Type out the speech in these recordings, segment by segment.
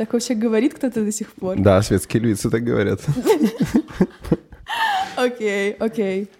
Так вообще говорит кто-то до сих пор? Да, светские львицы так говорят. Окей, окей.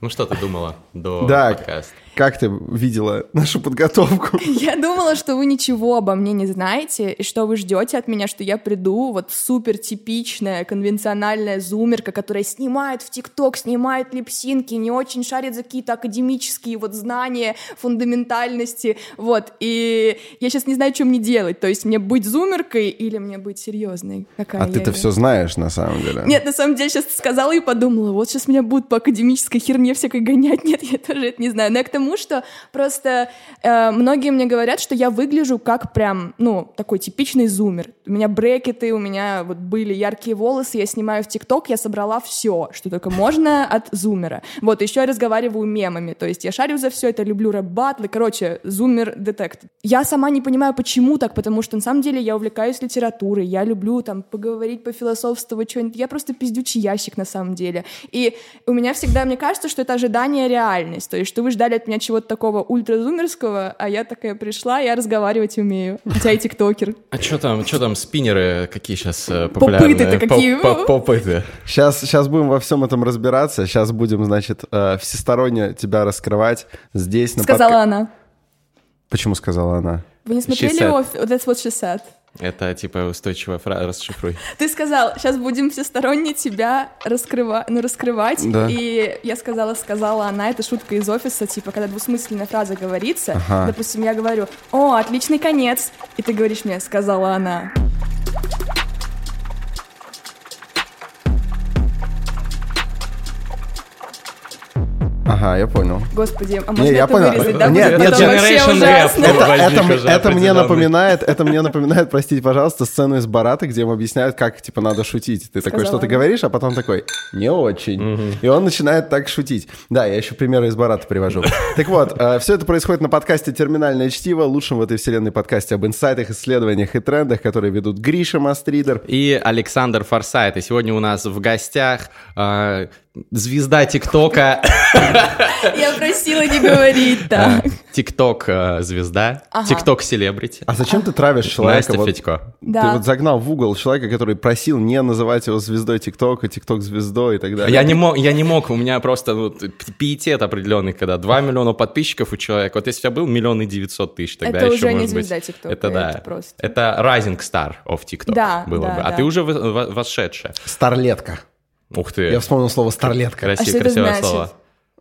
Ну что ты думала до Да. подкаста? Как ты видела нашу подготовку? Я думала, что вы ничего обо мне не знаете, и что вы ждете от меня, что я приду, вот супер типичная, конвенциональная зумерка, которая снимает в ТикТок, снимает липсинки, не очень шарит за какие-то академические вот знания, фундаментальности, вот. И я сейчас не знаю, что мне делать, то есть мне быть зумеркой или мне быть серьезной? Какая А ты-то все знаешь, на самом деле. Нет, на самом деле, сейчас сказала и подумала, вот сейчас меня будут по академической херне всякой гонять. Нет, я тоже это не знаю. Но я к тому, что просто э, многие мне говорят, что я выгляжу как прям, ну, такой типичный зумер. У меня брекеты, у меня вот были яркие волосы, я снимаю в ТикТок, я собрала все, что только можно от зумера. Вот, еще я разговариваю мемами, то есть я шарю за все это, люблю рэп-батлы, короче, зумер-детект. Я сама не понимаю, почему так, потому что на самом деле я увлекаюсь литературой, я люблю там поговорить, пофилософствовать, что-нибудь. Я просто пиздючий ящик на самом деле. И у меня всегда, мне кажется, что это ожидание реальность, то есть что вы ждали от меня чего-то такого ультразумерского, а я такая пришла, я разговаривать умею. Хотя и тиктокер. А что там, что там спиннеры какие сейчас популярные? Попыты-то какие? По- по- Попыты. Сейчас, сейчас будем во всем этом разбираться. Сейчас будем, значит, э, всесторонне тебя раскрывать здесь. на Сказала подка- она. Почему сказала она? Вы не смотрели said. его? That's what she said. Это типа устойчивая фраза, расшифруй. Ты сказал, сейчас будем всесторонне тебя раскрывать, ну, раскрывать. Да. И я сказала, сказала она, это шутка из офиса, типа, когда двусмысленная фраза говорится, Ага. допустим, я говорю, о, отличный конец, и ты говоришь мне, сказала она. Ага, я понял. Господи, а Не, можно я это понял. вырезать, да? Нет, нет, Generation Gap. ужасно. Это- Это, уже это мне напоминает, это мне напоминает, простите, пожалуйста, сцену из Барата, где им объясняют, как, типа, надо шутить. Ты такой, что ты говоришь, а потом такой, не очень. И он начинает так шутить. Да, я еще примеры из Барата привожу. Так вот, все это происходит на подкасте «Терминальное чтиво», лучшем в этой вселенной подкасте об инсайтах, исследованиях и трендах, которые ведут Гриша Мастридер. И Александр Форсайт. И сегодня у нас в гостях э, звезда ТикТока. Я просила не говорить так. ТикТок э, звезда. ТикТок селебрити. А зачем ты травишь человека? Настя вот- Федько. Ты вот загнал в угол человека, который просил не называть его звездой ТикТока, ТикТок звездой и так далее. Я не мог, я не мог, у меня просто ну, т- пиетет определенный, когда 2 миллиона подписчиков у человека. Вот если у тебя был миллион и 900 тысяч, тогда Это еще уже не звезда ТикТока, Это да. это просто. Это rising star of TikTok Да, было да, бы. А да. ты уже вы- во- восшедшая. Старлетка. Ух ты. Я вспомнил слово старлетка. А что Красивое, это красивое значит? слово.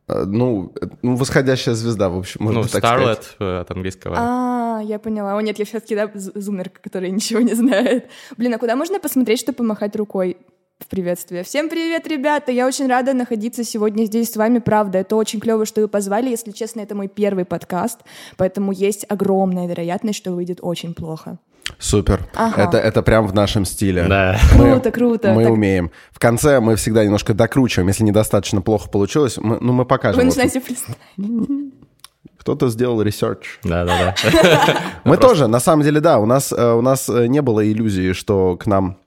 Э, Ну, э, ну, восходящая звезда, в общем, можно Ну, так сказать. Starlet э, от английского. А, я поняла. О, нет, я все-таки да, зумерка, которая ничего не знает. Блин, а куда можно посмотреть, чтобы помахать рукой в приветствие? Всем привет, ребята! Я очень рада находиться сегодня здесь с вами, правда. Это очень клево, что вы позвали. Если честно, это мой первый подкаст, поэтому есть огромная вероятность, что выйдет очень плохо. Супер. Ага. Это, это прям в нашем стиле. Да. Мы- Круто, круто. Мы Так умеем. В конце мы всегда немножко докручиваем. Если недостаточно плохо получилось, мы, ну, мы покажем. Вы начинаете представлять. Кто-то сделал research. Да, да, Мы тоже, на самом деле, да, у нас, э, у нас э, не было иллюзии, что к нам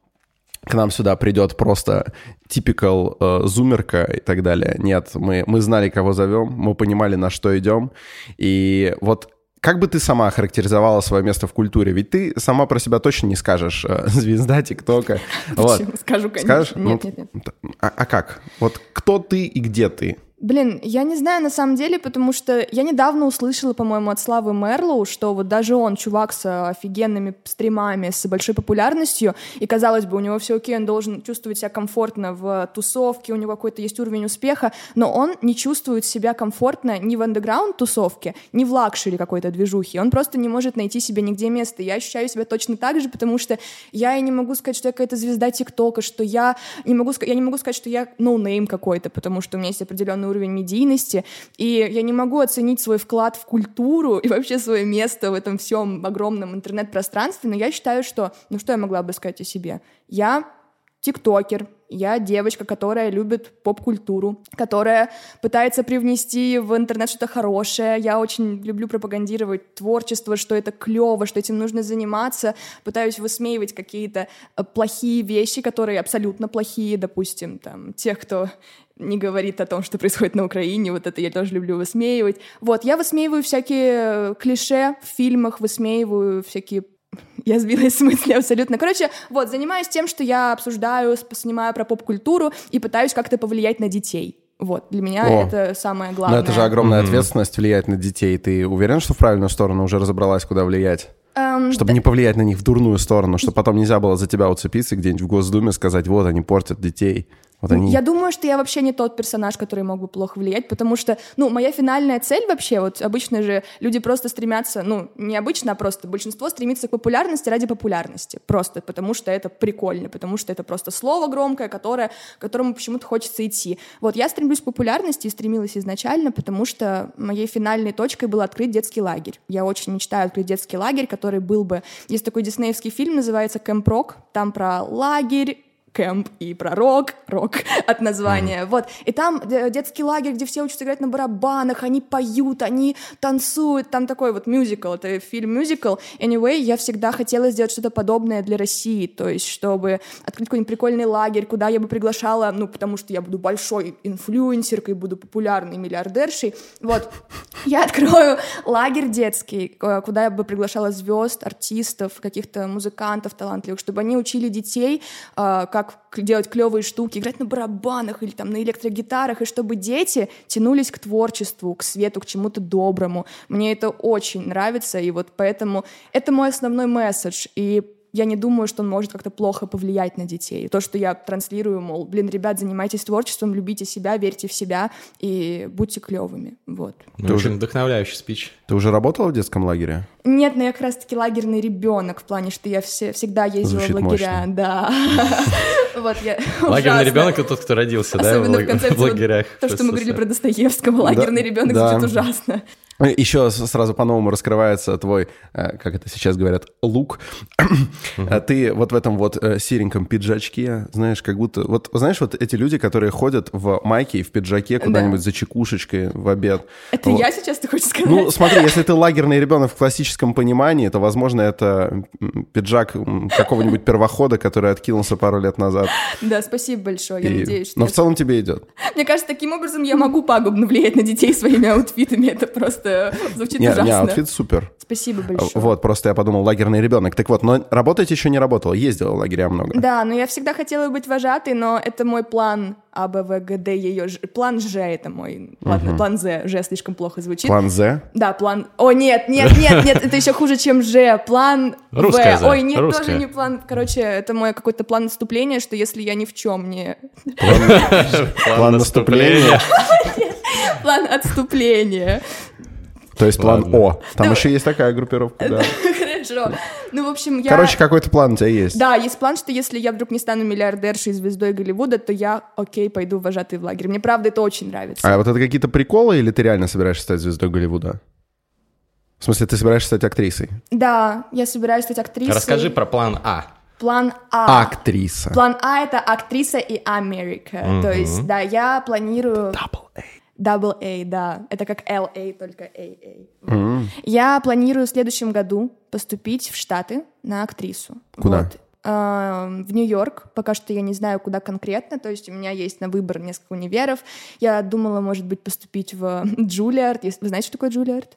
к нам сюда придет просто typical э, зумерка и так далее. Нет, мы, мы знали, кого зовем, мы понимали, на что идем. И вот как бы ты сама характеризовала свое место в культуре? Ведь ты сама про себя точно не скажешь э, звезда ТикТока. Вот. Скажу, конечно. Скажешь? Нет, Ну, нет, нет. А, а как? Вот кто ты и где ты? Блин, я не знаю на самом деле, потому что я недавно услышала, по-моему, от Славы Мерлоу, что вот даже он, чувак с офигенными стримами, с большой популярностью, и, казалось бы, у него все окей, он должен чувствовать себя комфортно в тусовке, у него какой-то есть уровень успеха, но он не чувствует себя комфортно ни в андеграунд-тусовке, ни в luxury какой-то движухе. Он просто не может найти себе нигде место. Я ощущаю себя точно так же, потому что я и не могу сказать, что я какая-то звезда ТикТока, что я не могу, я не могу сказать, что я no name какой-то, потому что у меня есть определенный уровень медийности, и я не могу оценить свой вклад в культуру и вообще свое место в этом всем огромном интернет-пространстве, но я считаю, что, ну что я могла бы сказать о себе? Я тиктокер, я девочка, которая любит поп-культуру, которая пытается привнести в интернет что-то хорошее. Я очень люблю пропагандировать творчество, что это клево, что этим нужно заниматься. Пытаюсь высмеивать какие-то э, плохие вещи, которые абсолютно плохие, допустим, там, тех, кто не говорит о том, что происходит на Украине, вот это я тоже люблю высмеивать. Вот, я высмеиваю всякие э, клише в фильмах, высмеиваю всякие я сбилась с мысли абсолютно. Короче, вот, занимаюсь тем, что я обсуждаю, снимаю про поп-культуру и пытаюсь как-то повлиять на детей. Вот, для меня О. это самое главное. Но это же огромная ответственность влиять на детей. Ты уверен, что в правильную сторону уже разобралась, куда влиять? Эм, Чтобы не повлиять на них в дурную сторону, чтобы потом нельзя было за тебя уцепиться где-нибудь в Госдуме сказать, вот они портят детей. Вот они... Я думаю, что я вообще не тот персонаж, который мог бы плохо влиять, потому что, ну, моя финальная цель вообще, вот обычно же люди просто стремятся, ну, не обычно, а просто большинство стремится к популярности ради популярности, просто потому что это прикольно, потому что это просто слово громкое, которое, которому почему-то хочется идти. Вот я стремлюсь к популярности и стремилась изначально, потому что моей финальной точкой был открыть детский лагерь. Я очень мечтаю открыть детский лагерь, который был бы... Есть такой диснеевский фильм, называется «Кэмп Рок», там про лагерь, кэмп и про рок, рок от названия, mm. вот. И там э, детский лагерь, где все учатся играть на барабанах, они поют, они танцуют, там такой вот мюзикл, это фильм-мюзикл. Anyway, я всегда хотела сделать что-то подобное для России, то есть чтобы открыть какой-нибудь прикольный лагерь, куда я бы приглашала, ну, потому что я буду большой инфлюенсеркой, буду популярной миллиардершей, вот. Я открою лагерь детский, куда я бы приглашала звезд, артистов, каких-то музыкантов талантливых, чтобы они учили детей, как как делать клевые штуки, играть на барабанах или там на электрогитарах, и чтобы дети тянулись к творчеству, к свету, к чему-то доброму. Мне это очень нравится, и вот поэтому это мой основной месседж. И я не думаю, что он может как-то плохо повлиять на детей. То, что я транслирую, мол, блин, ребят, занимайтесь творчеством, любите себя, верьте в себя и будьте клевыми. Вот. Ну, очень уже... вдохновляющий спич. Ты уже работала в детском лагере? Нет, но я как раз-таки лагерный ребенок в плане, что я все, всегда ездила Звучит в лагеря. мощно. Да. Вот я Лагерный ребенок это тот, кто родился, да, в лагерях. То, что мы говорили про Достоевского, лагерный ребенок звучит ужасно. Еще сразу по-новому раскрывается твой, э, как это сейчас говорят, лук. Э, Ты вот в этом вот э, сереньком пиджачке, знаешь, как будто... Вот знаешь, вот эти люди, которые ходят в майке и в пиджаке куда-нибудь за чекушечкой в обед. Это Вот. я сейчас, ты хочешь сказать? Ну, смотри, если ты лагерный ребенок в классическом понимании, то, возможно, это пиджак какого-нибудь первохода, который откинулся пару лет назад. Да, спасибо большое, я И- надеюсь, что... Но в целом тебе идет. Мне кажется, таким образом я могу пагубно влиять на детей своими outfit ами. Это просто звучит Не, ужасно. не, outfit супер. Спасибо большое. Вот, просто я подумал, лагерный ребенок. Так вот, но работать еще не работал, ездила в лагеря много. Да, но я всегда хотела быть вожатой, но это мой план А, Б, В, Г, Д, ее план Ж это мой. Ладно, план З. Ж слишком плохо звучит. План З. Да, план... О, нет, нет, нет, нет, это еще хуже, чем Ж. План В. «З», Ой, нет, русское. тоже не план. Короче, это мой какой-то план наступления, что если я ни в чем не... План наступления. План отступления. То есть план Ладно. О. Там Да. еще есть такая группировка, да. Хорошо. Ну, в общем, я... Короче, какой-то план у тебя есть. Да, есть план, что если я вдруг не стану миллиардершей и звездой Голливуда, то я, окей, пойду вожатый в лагерь. Мне, правда, это очень нравится. А вот это какие-то приколы или ты реально собираешься стать звездой Голливуда? В смысле, ты собираешься стать актрисой? Да, я собираюсь стать актрисой. Расскажи про план А. План А. Актриса. План А — это актриса и Америка. То есть, да, я планирую... Double A. Double A, да. Это как LA, только AA. Я планирую в следующем году поступить в Штаты на актрису. Куда? Вот. В Нью-Йорк. Пока что я не знаю, куда конкретно. То есть у меня есть на выбор несколько универов. Я думала, может быть, поступить в Джулиард. Если- Вы знаете, что такое Джулиард?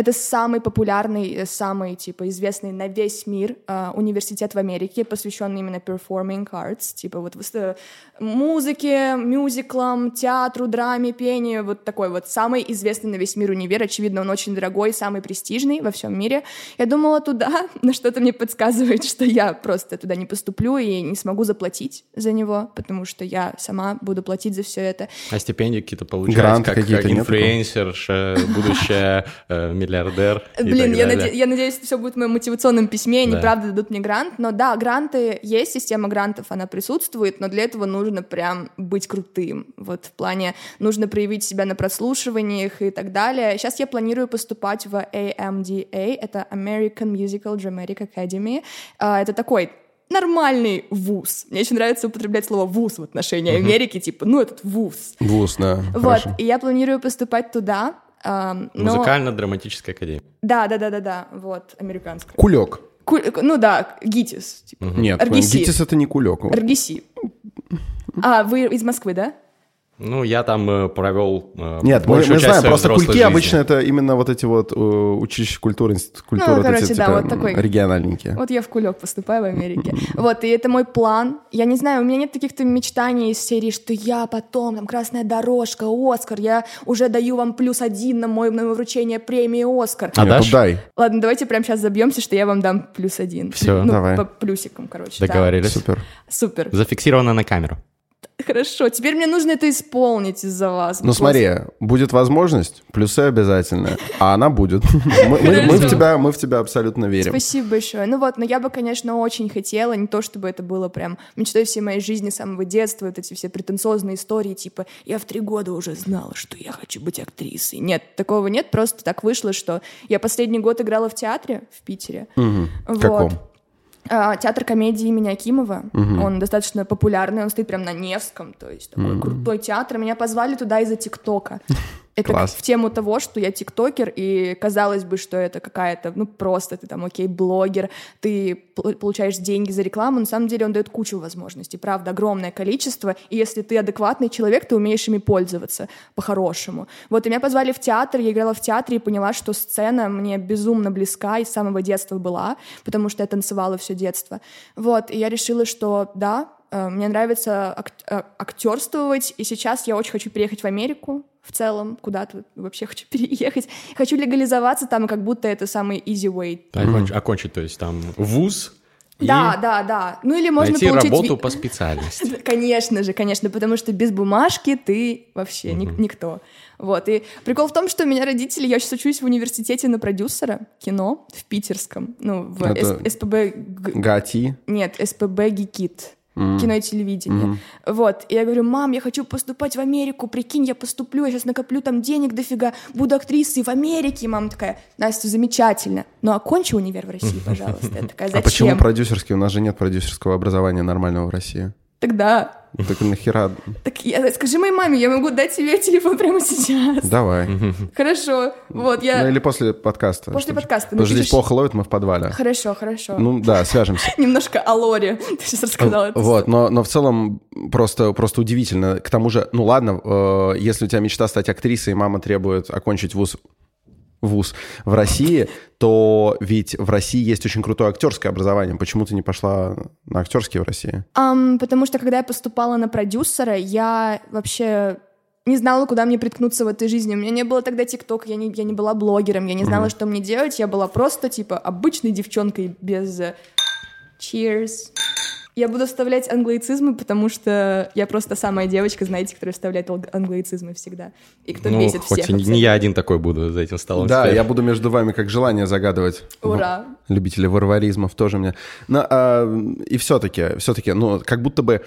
Это самый популярный, э, самый типа известный на весь мир э, университет в Америке, посвященный именно performing arts, типа вот э, музыке, мюзиклам, театру, драме, пению, вот такой вот самый известный на весь мир универ. Очевидно, он очень дорогой, самый престижный во всем мире. Я думала туда, но что-то мне подсказывает, что я просто туда не поступлю и не смогу заплатить за него, потому что я сама буду платить за все это. А стипендии какие-то получать, Гранты как какие-то нет инфлюенсер, ш- будущая э, миллиардер Блин, я, наде- я надеюсь, это все будет в моем мотивационном письме, и Да. неправда дадут мне грант. Но да, гранты есть, система грантов, она присутствует, но для этого нужно прям быть крутым. Вот в плане нужно проявить себя на прослушиваниях и так далее. Сейчас я планирую поступать в AMDA, это American Musical Dramatic Academy. А, Это такой нормальный вуз. Мне очень нравится употреблять слово вуз в отношении Америки, типа, ну, этот вуз. Вуз, да. Вот, хорошо. и я планирую поступать туда. Но- Музыкально-драматическая академия. да, да, да, да, да, вот, американская. Кулек. Ку- ну да, ГИТИС, типа. Нет, RGC. ГИТИС это не кулек. РГС. А, вы из Москвы, да? Ну, я там э, провел э, Нет, мы, мы знаем, своей просто кульки жизни. обычно это именно вот эти вот э, училища культуры, институт культуры, вот короче, эти да, типа вот такой. региональненькие. Вот я в кулек поступаю в Америке. Вот, и это мой план. Я не знаю, у меня нет таких-то мечтаний из серии, что я потом, там, красная дорожка, Оскар, я уже даю вам плюс один на мое, на мое вручение премии Оскар. А Нет, ну дай. Ладно, давайте прямо сейчас забьемся, что я вам дам плюс один. Всё, ну, давай. по плюсикам, короче. да. Договорились. Супер. Супер. Зафиксировано на камеру. Хорошо, теперь мне нужно это исполнить из-за вас. Ну смотри, будет возможность, плюсы обязательно, а она будет. Мы, мы- мы в тебя, мы в тебя абсолютно верим. Спасибо большое. Ну вот, но я бы, конечно, очень хотела, не то чтобы это было прям мечтой всей моей жизни с самого детства, вот эти все претенциозные истории, типа «я в три года уже знала, что я хочу быть актрисой». Нет, такого нет, просто так вышло, что я последний год играла в театре в Питере. Вот. Каком? А, Театр комедии имени Акимова. Он достаточно популярный, он стоит прям на Невском, то есть такой крутой театр. Меня позвали туда из-за ТикТока. Это Класс. в тему того, что я тиктокер, и казалось бы, что это какая-то, ну, просто ты там, окей, блогер, ты получаешь деньги за рекламу, на самом деле он дает кучу возможностей, правда, огромное количество, и если ты адекватный человек, ты умеешь ими пользоваться по-хорошему. Вот, и меня позвали в театр, я играла в театре и поняла, что сцена мне безумно близка и с самого детства была, потому что я танцевала все детство. Вот, и я решила, что да, мне нравится ак- э, актерствовать, и сейчас я очень хочу переехать в Америку в целом, куда-то вообще хочу переехать. Хочу легализоваться там, и как будто это самый easy way. Окончить, окончить, то есть там вуз и Да, да, да. Ну или можно найти получить... работу по специальности. Конечно же, конечно, потому что без бумажки ты вообще ник- никто. Вот, и прикол в том, что у меня родители, я сейчас учусь в университете на продюсера кино в питерском, ну, в Это- СПБ... Гати. Нет, СПБ Гикит. Кино и телевидение. Вот. И я говорю, мам, я хочу поступать в Америку, прикинь, я поступлю, я сейчас накоплю там денег дофига, буду актрисой в Америке. И мама такая, Настя, замечательно, но окончи универ в России, пожалуйста. Я такая, А зачем? почему продюсерский? У нас же нет продюсерского образования нормального в России. Тогда, Так нахера? так я, скажи моей маме, я могу дать тебе телефон прямо сейчас. Давай. Хорошо, вот, я... Ну или после подкаста. После чтобы- подкаста Потому что здесь плохо ловит, мы в подвале. Хорошо, хорошо. Ну да, свяжемся. Немножко о Лоре. Ты сейчас рассказала это. Вот, но, но в целом просто, просто удивительно. К тому же, ну ладно, э, если у тебя мечта стать актрисой, и мама требует окончить вуз вуз в России, то ведь в России есть очень крутое актерское образование. Почему ты не пошла на актерские в России? Ам, потому что когда я поступала на продюсера, я вообще не знала, куда мне приткнуться в этой жизни. У меня не было тогда ТикТок, я не, я не была блогером, я не знала, что мне делать. Я была просто, типа, обычной девчонкой без... э, Cheers. Я буду вставлять англоицизмы, потому что я просто самая девочка, знаете, которая вставляет англоицизмы всегда. И кто Ну, бесит хоть всех. и не я один такой буду за этим столом. Да, теперь. я буду между вами как желание загадывать. Ура. Любители варваризмов тоже мне. Но, а, и все-таки, все-таки, ну, как будто бы,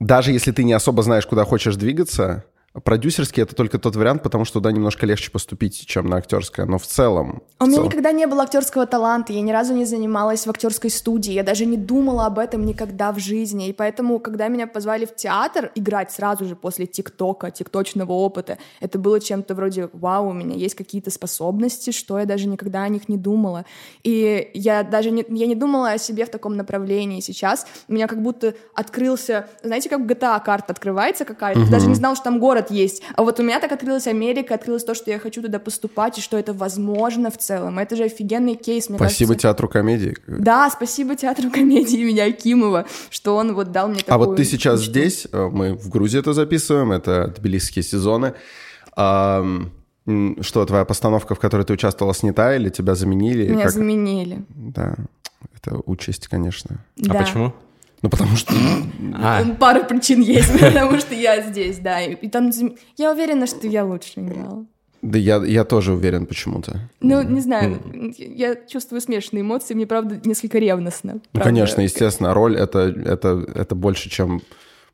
даже если ты не особо знаешь, куда хочешь двигаться, продюсерский это только тот вариант, потому что туда немножко легче поступить, чем на актерское. Но в целом... У в меня целом- никогда не было актерского таланта, я ни разу не занималась в актерской студии, я даже не думала об этом никогда в жизни, и поэтому, когда меня позвали в театр играть сразу же после ТикТока, тикточного опыта, это было чем-то вроде «Вау, у меня есть какие-то способности, что я даже никогда о них не думала». И я даже не, я не думала о себе в таком направлении сейчас. У меня как будто открылся, знаете, как GTA карта открывается какая-то, ты даже не знал, что там город есть. А вот у меня так открылась Америка, открылось то, что я хочу туда поступать, и что это возможно в целом. Это же офигенный кейс, мне Спасибо кажется. театру комедии. Да, спасибо театру комедии имени Акимова, что он вот дал мне такую... А вот ты сейчас мечту. здесь, э, мы в Грузии это записываем, это тбилисские сезоны. Что, твоя постановка, в которой ты участвовала, снята или тебя заменили? Меня Как- заменили. Да, это участь, конечно. А Да. почему? Ну, потому что... А, Пара причин есть, потому что я здесь, да. И, и там я уверена, что я лучше играла. Да я, я тоже уверен почему-то. Ну, не знаю, я чувствую смешанные эмоции, мне, правда, несколько ревностно. Ну, правда. конечно, естественно, роль это, это, это больше, чем,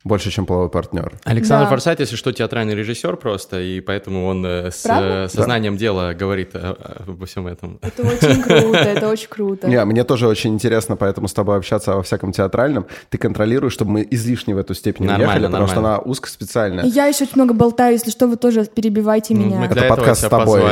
больше, чем половой партнер. Александр Да. Форсайт, если что, театральный режиссер просто, и поэтому он э, с Правда? э, сознанием дела говорит э, обо всем этом. Это очень круто, это очень круто. Не, мне тоже очень интересно поэтому с тобой общаться во всяком театральном. Ты контролируешь, чтобы мы излишне в эту степень не ехали, потому что она узкоспециальная. И я еще очень много болтаю, если что, вы тоже перебивайте меня. Это подкаст с тобой.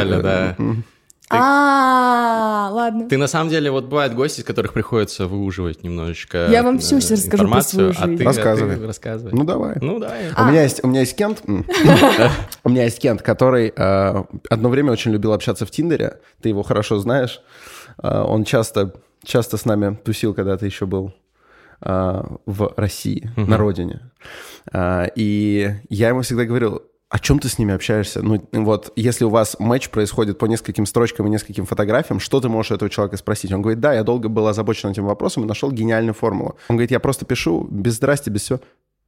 А, ладно. Ты на самом деле, вот бывают гости, из которых приходится выуживать немножечко Я вам всю э, сейчас расскажу про свою информацию, а жизнь. ты, Рассказывай. рассказывай. Ну давай. Ну давай. У меня есть у меня есть Кент, у меня есть Кент, который э, одно время очень любил общаться в Тиндере. Ты его хорошо знаешь. Э, Он часто часто с нами тусил, когда ты еще был в России, на родине. И я ему всегда говорил, о чем ты с ними общаешься? Ну, вот, если у вас матч происходит по нескольким строчкам и нескольким фотографиям, что ты можешь этого человека спросить? Он говорит, да, я долго был озабочен этим вопросом и нашел гениальную формулу. Он говорит, я просто пишу без здрасте, без все.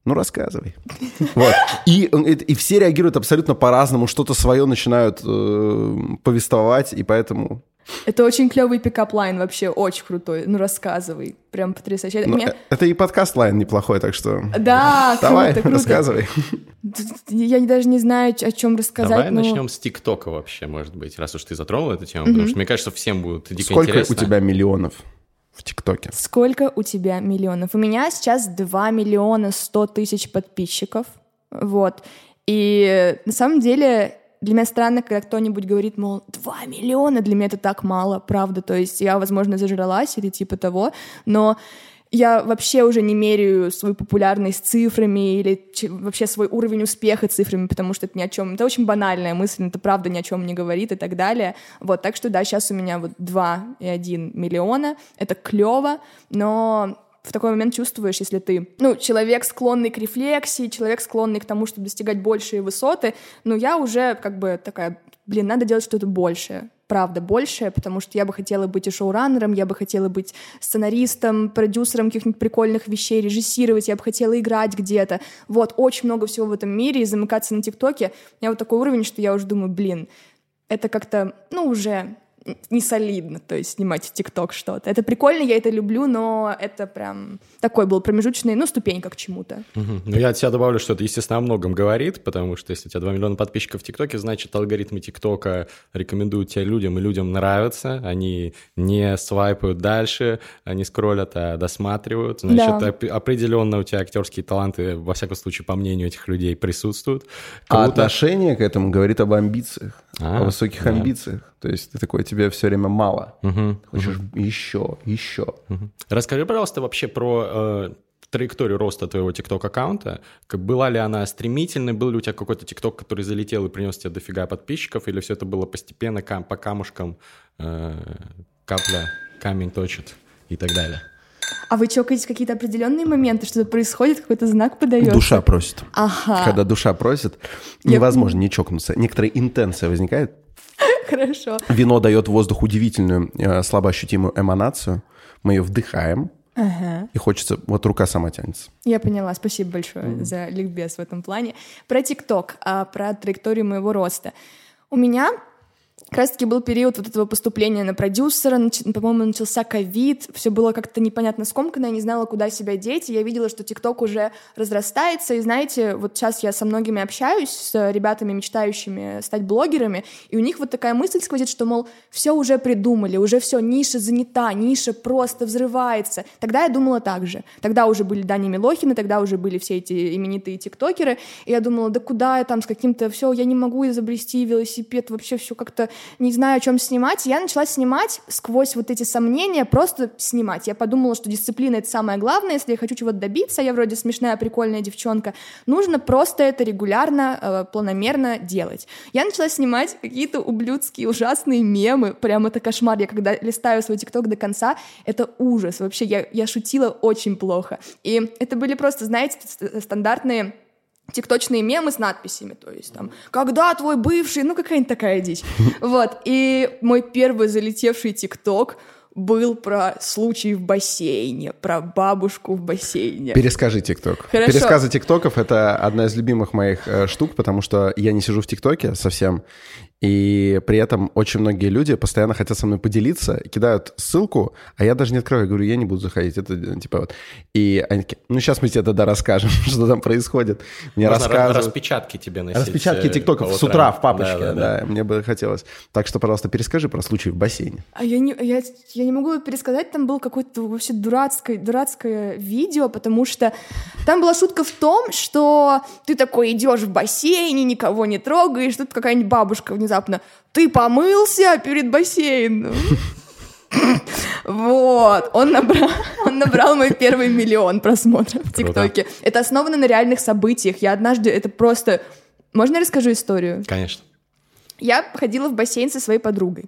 Ну, рассказывай. Вот. И, и, и все реагируют абсолютно по-разному, что-то свое начинают э, повествовать, и поэтому... Это очень клевый pickup line вообще, очень крутой. Ну, рассказывай. Прям потрясающе. Ну, Мне- э, Это и подкаст- line неплохой, так что... Да, Давай, круто, круто. рассказывай. Я даже не знаю, о чем рассказать. Давай но- начнем с ТикТока вообще, может быть, раз уж ты затронул эту тему, потому что мне кажется, всем будет дико Сколько интересно. у тебя миллионов в ТикТоке? Сколько у тебя миллионов? У меня сейчас 2 миллиона 100 тысяч подписчиков. Вот. И на самом деле для меня странно, когда кто-нибудь говорит, мол, 2 миллиона, для меня это так мало, правда. То есть я, возможно, зажралась или типа того, но я вообще уже не меряю свою популярность цифрами или вообще свой уровень успеха цифрами, потому что это ни о чем. Это очень банальная мысль, это правда ни о чем не говорит и так далее. Вот, так что да, сейчас у меня вот 2,1 миллиона. Это клево, но в такой момент чувствуешь, если ты, ну, человек, склонный к рефлексии, человек, склонный к тому, чтобы достигать большие высоты, ну, я уже как бы такая, блин, надо делать что-то большее, правда, большее, потому что я бы хотела быть и шоураннером, я бы хотела быть сценаристом, продюсером каких-нибудь прикольных вещей, режиссировать, я бы хотела играть где-то. Вот, очень много всего в этом мире, и замыкаться на ТикТоке. У меня вот такой уровень, что я уже думаю, блин, это как-то, ну, уже не солидно, то есть снимать в ТикТок что-то. Это прикольно, я это люблю, но это прям такой был промежуточный, ну, ступенька к чему-то. Мгм. Ну, я от себя добавлю, что это, естественно, о многом говорит, потому что если у тебя 2 миллиона подписчиков в ТикТоке, значит, алгоритмы ТикТока рекомендуют тебя людям, и людям нравится, они не свайпают дальше, они скроллят, а досматривают. Значит, Да. оп- определенно у тебя актерские таланты, во всяком случае, по мнению этих людей, присутствуют. А Круто. отношение к этому говорит об амбициях, А, о высоких да. амбициях. То есть ты такой, тебе все время мало. Ты Хочешь еще, еще. Мгм. Расскажи, пожалуйста, вообще про э, траекторию роста твоего TikTok-аккаунта. Была ли она стремительной? Был ли у тебя какой-то TikTok, который залетел и принес тебе дофига подписчиков? Или все это было постепенно, кам- по камушкам, э, капля, камень точит и так далее? А вы чокаетесь в какие-то определенные моменты, что-то происходит, какой-то знак подается? Душа просит. Ага, Когда душа просит, Я- невозможно не чокнуться. Некоторая интенция возникает. хорошо. Вино дает воздух удивительную, э, слабо ощутимую эманацию. Мы ее вдыхаем, Ага. и хочется... Вот рука сама тянется. Я поняла, спасибо большое за ликбез в этом плане. Про ТикТок, а про траекторию моего роста. У меня как раз-таки был период вот этого поступления на продюсера, по-моему, начался ковид, все было как-то непонятно скомканно, я не знала, куда себя деть, и я видела, что ТикТок уже разрастается, и знаете, вот сейчас я со многими общаюсь, с ребятами, мечтающими стать блогерами, и у них вот такая мысль сквозит, что, мол, все уже придумали, уже все, ниша занята, ниша просто взрывается. Тогда я думала так же. Тогда уже были Дани Милохины, тогда уже были все эти именитые тиктокеры, и я думала, да куда я там с каким-то, все, я не могу изобрести велосипед, вообще все как-то не знаю, о чем снимать. Я начала снимать сквозь вот эти сомнения, просто снимать. Я подумала, что дисциплина — это самое главное, если я хочу чего-то добиться, я вроде смешная, прикольная девчонка, нужно просто это регулярно, э, планомерно делать. Я начала снимать какие-то ублюдские, ужасные мемы, прям это кошмар. Я когда листаю свой ТикТок до конца, это ужас. Вообще, я, я шутила очень плохо. И это были просто, знаете, ст- стандартные тикточные мемы с надписями, то есть там «Когда твой бывший?» Ну, какая-нибудь такая дичь. Вот, и мой первый залетевший тикток был про случай в бассейне, про бабушку в бассейне. Перескажи ТикТок. Хорошо. Пересказы ТикТоков — это одна из любимых моих э, штук, потому что я не сижу в ТикТоке совсем, и при этом очень многие люди постоянно хотят со мной поделиться, кидают ссылку, а я даже не открываю, я говорю, я не буду заходить, это э, типа вот. И они такие, ну сейчас мы тебе тогда расскажем, что там происходит. Мне Можно рассказывают. распечатки тебе носить. Распечатки э, ТикТоков по с утра в папочке, Да, да, да, да. мне бы хотелось. Так что, пожалуйста, перескажи про случай в бассейне. А я не, я, я не могу пересказать, там было какое-то вообще дурацкое, дурацкое видео, потому что там была шутка в том, что ты такой идешь в бассейне, никого не трогаешь, тут какая-нибудь бабушка внизу внезапно, ты помылся перед бассейном? Вот, он набрал, он набрал мой первый миллион просмотров в ТикТоке. Это основано на реальных событиях. Я однажды, это просто... Можно я расскажу историю? Конечно. Я ходила в бассейн со своей подругой.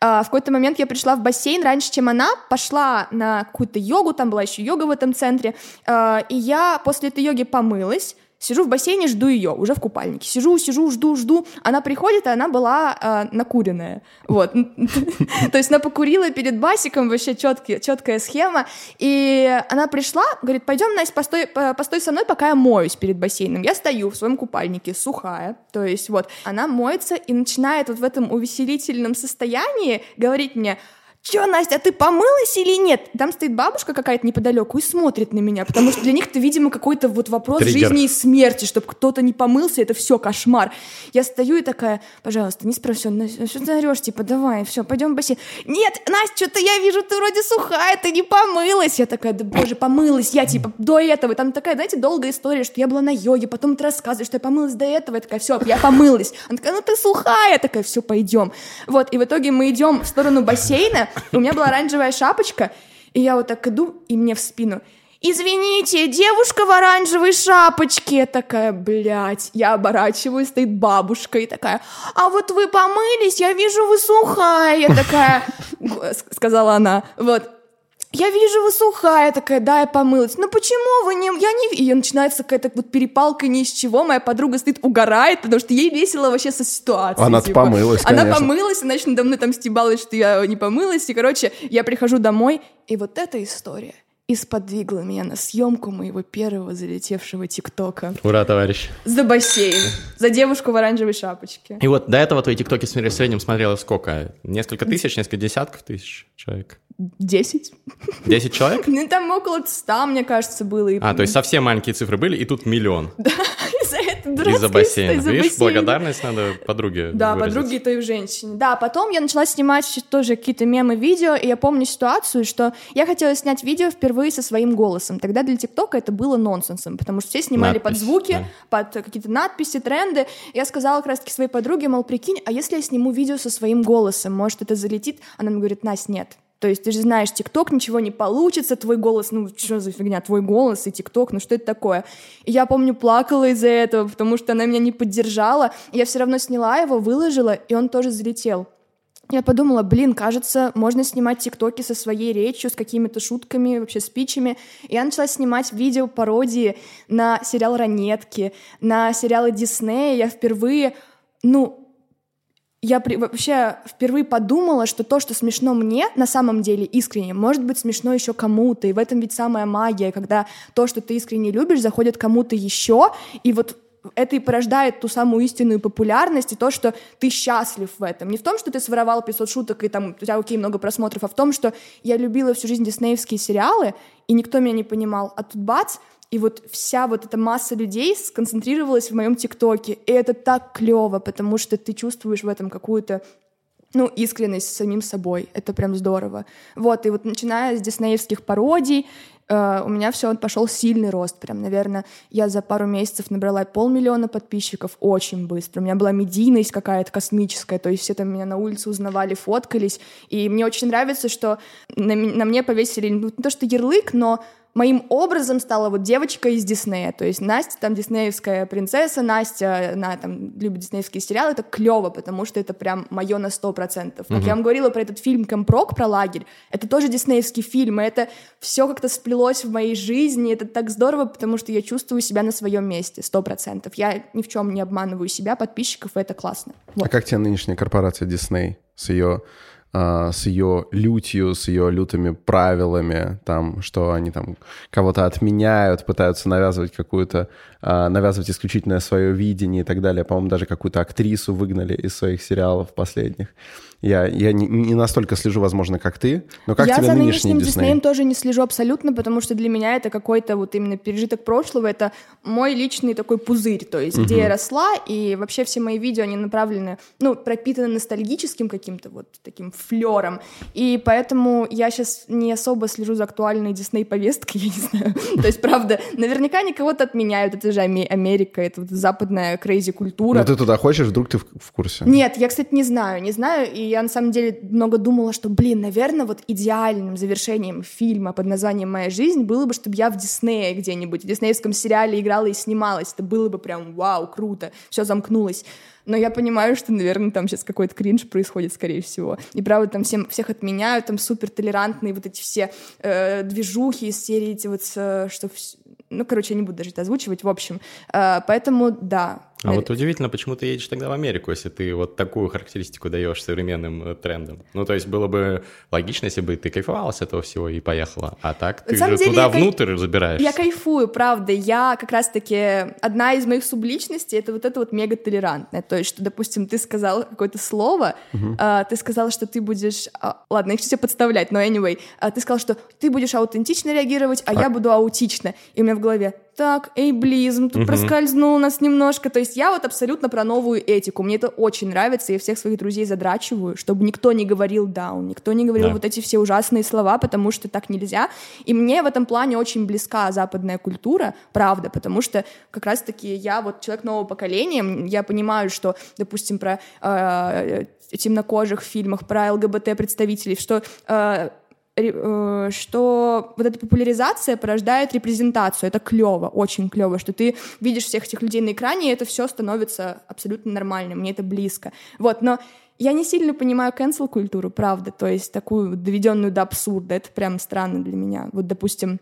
А, в какой-то момент я пришла в бассейн раньше, чем она, пошла на какую-то йогу, там была еще йога в этом центре, а, и я после этой йоги помылась, Сижу в бассейне, жду ее, уже в купальнике. Сижу, сижу, жду, жду. Она приходит, и она была э, накуренная. Вот. То есть она покурила перед басиком, вообще четкая схема. И она пришла, говорит, пойдем, Настя, постой, постой со мной, пока я моюсь перед бассейном. Я стою в своем купальнике, сухая. То есть вот, она моется и начинает вот в этом увеселительном состоянии говорить мне, Че, Настя, а ты помылась или нет? Там стоит бабушка какая-то неподалеку и смотрит на меня, потому что для них это, видимо, какой-то вот вопрос Триггер. жизни и смерти, чтобы кто-то не помылся, это все кошмар. Я стою и такая, пожалуйста, не спроси, что ты орешь, типа, давай, все, пойдем в бассейн. Нет, Настя, что-то я вижу, ты вроде сухая, ты не помылась. Я такая, да боже, помылась я, типа, до этого. Там такая, знаете, долгая история, что я была на йоге, потом ты рассказываешь, что я помылась до этого. Я такая, все, я помылась. Она такая, ну ты сухая. Я такая, все, пойдем. Вот, и в итоге мы идем в сторону бассейна, у меня была оранжевая шапочка, и я вот так иду, и мне в спину «Извините, девушка в оранжевой шапочке!» Такая, блядь, я оборачиваюсь, стоит бабушка и такая «А вот вы помылись, я вижу, вы сухая!» Такая, сказала она, вот, я вижу, вы сухая такая, да, я помылась. Ну почему вы не... Я не... И начинается какая-то вот перепалка ни из чего. Моя подруга стоит, угорает, потому что ей весело вообще со ситуацией. Она типа. помылась, Она конечно. помылась, иначе надо мной там стебалась, что я не помылась. И, короче, я прихожу домой, и вот эта история и сподвигла меня на съемку моего первого залетевшего ТикТока. Ура, товарищ. За бассейн. За девушку в оранжевой шапочке. И вот до этого твои ТикТоки в среднем смотрело сколько? Несколько тысяч, несколько десятков тысяч человек? Десять. Десять человек? Ну, там около ста, мне кажется, было. А, то есть совсем маленькие цифры были, и тут миллион. Да, из-за Из-за бассейна. Из Видишь, благодарность надо подруге Да, подруге той женщине. Да, потом я начала снимать тоже какие-то мемы, видео, и я помню ситуацию, что я хотела снять видео впервые со своим голосом. Тогда для ТикТока это было нонсенсом, потому что все снимали Надпись, под звуки, да. под какие-то надписи, тренды. Я сказала как раз-таки своей подруге, мол, прикинь, а если я сниму видео со своим голосом, может, это залетит? Она мне говорит, Настя, нет, то есть ты же знаешь, ТикТок, ничего не получится, твой голос, ну что за фигня, твой голос и ТикТок, ну что это такое? И я помню, плакала из-за этого, потому что она меня не поддержала. Я все равно сняла его, выложила, и он тоже залетел. Я подумала, блин, кажется, можно снимать тиктоки со своей речью, с какими-то шутками, вообще спичами. И я начала снимать видео пародии на сериал «Ранетки», на сериалы Диснея. Я впервые, ну, я при, вообще впервые подумала, что то, что смешно мне, на самом деле искренне, может быть смешно еще кому-то. И в этом ведь самая магия, когда то, что ты искренне любишь, заходит кому-то еще, и вот это и порождает ту самую истинную популярность и то, что ты счастлив в этом. Не в том, что ты своровал 500 шуток и там у тебя окей, много просмотров, а в том, что я любила всю жизнь диснеевские сериалы, и никто меня не понимал. А тут бац, и вот вся вот эта масса людей сконцентрировалась в моем ТикТоке. И это так клево, потому что ты чувствуешь в этом какую-то ну, искренность с самим собой. Это прям здорово. Вот, и вот начиная с диснеевских пародий, э, у меня все пошел сильный рост. Прям, наверное, я за пару месяцев набрала полмиллиона подписчиков очень быстро. У меня была медийность какая-то космическая, то есть все там меня на улице узнавали, фоткались. И мне очень нравится, что на, на мне повесили ну, не то что ярлык, но моим образом стала вот девочка из Диснея. То есть Настя там диснеевская принцесса, Настя, она там любит диснеевские сериалы, это клево, потому что это прям мое на сто процентов. Как угу. я вам говорила про этот фильм «Компрок», про лагерь, это тоже диснеевский фильм, и это все как-то сплелось в моей жизни, это так здорово, потому что я чувствую себя на своем месте, сто процентов. Я ни в чем не обманываю себя, подписчиков, и это классно. Вот. А как тебе нынешняя корпорация Дисней с ее а, с ее лютью, с ее лютыми правилами, там, что они там кого-то отменяют, пытаются навязывать какую-то, а, навязывать исключительное свое видение и так далее. По-моему, даже какую-то актрису выгнали из своих сериалов последних. Я, я не, не настолько слежу, возможно, как ты, но как я тебе за нынешний нынешним Диснеем тоже не слежу абсолютно, потому что для меня это какой-то вот именно пережиток прошлого, это мой личный такой пузырь, то есть угу. где я росла, и вообще все мои видео, они направлены, ну, пропитаны ностальгическим каким-то вот таким флером. И поэтому я сейчас не особо слежу за актуальной Дисней повесткой, я не знаю. То есть, правда, наверняка они кого-то отменяют, это же Америка, это западная крейзи культура. Но ты туда хочешь, вдруг ты в курсе? Нет, я, кстати, не знаю, не знаю, и я на самом деле много думала, что, блин, наверное, вот идеальным завершением фильма под названием «Моя жизнь» было бы, чтобы я в Диснее где-нибудь, в диснеевском сериале играла и снималась. Это было бы прям вау, круто, все замкнулось. Но я понимаю, что, наверное, там сейчас какой-то кринж происходит, скорее всего. И правда, там всем, всех отменяют, там супер толерантные вот эти все э, движухи из серии эти вот, э, что... Ну, короче, я не буду даже это озвучивать, в общем. Э, поэтому, да, а вот удивительно, почему ты едешь тогда в Америку, если ты вот такую характеристику даешь современным э, трендам. Ну, то есть было бы логично, если бы ты кайфовала с этого всего и поехала. А так ты же деле, туда внутрь кайф... забираешься. Я кайфую, правда. Я как раз-таки... Одна из моих субличностей — это вот это вот мега-толерантное. То есть, что, допустим, ты сказал какое-то слово, угу. а, ты сказала, что ты будешь... А, ладно, я хочу тебя подставлять, но anyway. А, ты сказал, что ты будешь аутентично реагировать, а, а... я буду аутично. И у меня в голове так, эйблизм, тут угу. проскользнул у нас немножко. То есть я вот абсолютно про новую этику. Мне это очень нравится, я всех своих друзей задрачиваю, чтобы никто не говорил даун, никто не говорил да. вот эти все ужасные слова, потому что так нельзя. И мне в этом плане очень близка западная культура, правда, потому что как раз-таки я вот человек нового поколения, я понимаю, что, допустим, про э, темнокожих в фильмах, про ЛГБТ-представителей, что э, Э, что вот эта популяризация порождает репрезентацию. Это клево, очень клево, что ты видишь всех этих людей на экране, и это все становится абсолютно нормальным, мне это близко. Вот, но я не сильно понимаю cancel культуру, правда, то есть такую доведенную до абсурда. Это прям странно для меня. Вот, допустим,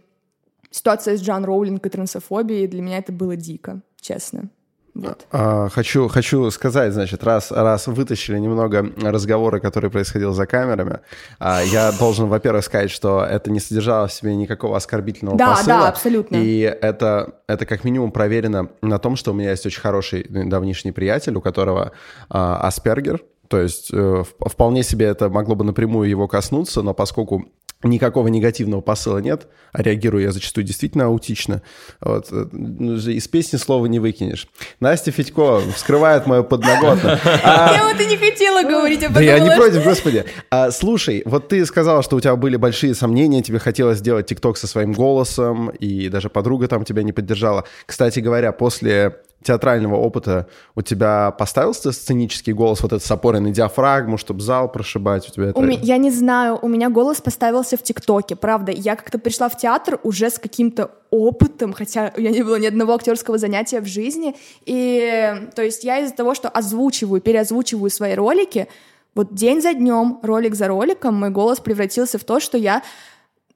ситуация с Джон Роулинг и трансофобией, для меня это было дико, честно. Вот. А, хочу, хочу сказать, значит, раз, раз вытащили немного разговоры, которые происходили за камерами, а, я должен, во-первых, сказать, что это не содержало в себе никакого оскорбительного да, посыла. Да, абсолютно. И это, это как минимум проверено на том, что у меня есть очень хороший давнишний приятель, у которого а, Аспергер, то есть э, вполне себе это могло бы напрямую его коснуться, но поскольку никакого негативного посыла нет, а реагирую я зачастую действительно аутично. Вот. Э, ну, из песни слова не выкинешь. Настя Федько вскрывает мою подноготную. А... Я вот и не хотела говорить об этом. Да я не против, господи. А, слушай, вот ты сказала, что у тебя были большие сомнения, тебе хотелось сделать ТикТок со своим голосом, и даже подруга там тебя не поддержала. Кстати говоря, после театрального опыта у тебя поставился сценический голос, вот этот с опорой на диафрагму, чтобы зал прошибать? У тебя это... у ми... Я не знаю, у меня голос поставился в ТикТоке, правда. Я как-то пришла в театр уже с каким-то опытом, хотя у меня не было ни одного актерского занятия в жизни. И то есть я из-за того, что озвучиваю, переозвучиваю свои ролики, вот день за днем, ролик за роликом, мой голос превратился в то, что я...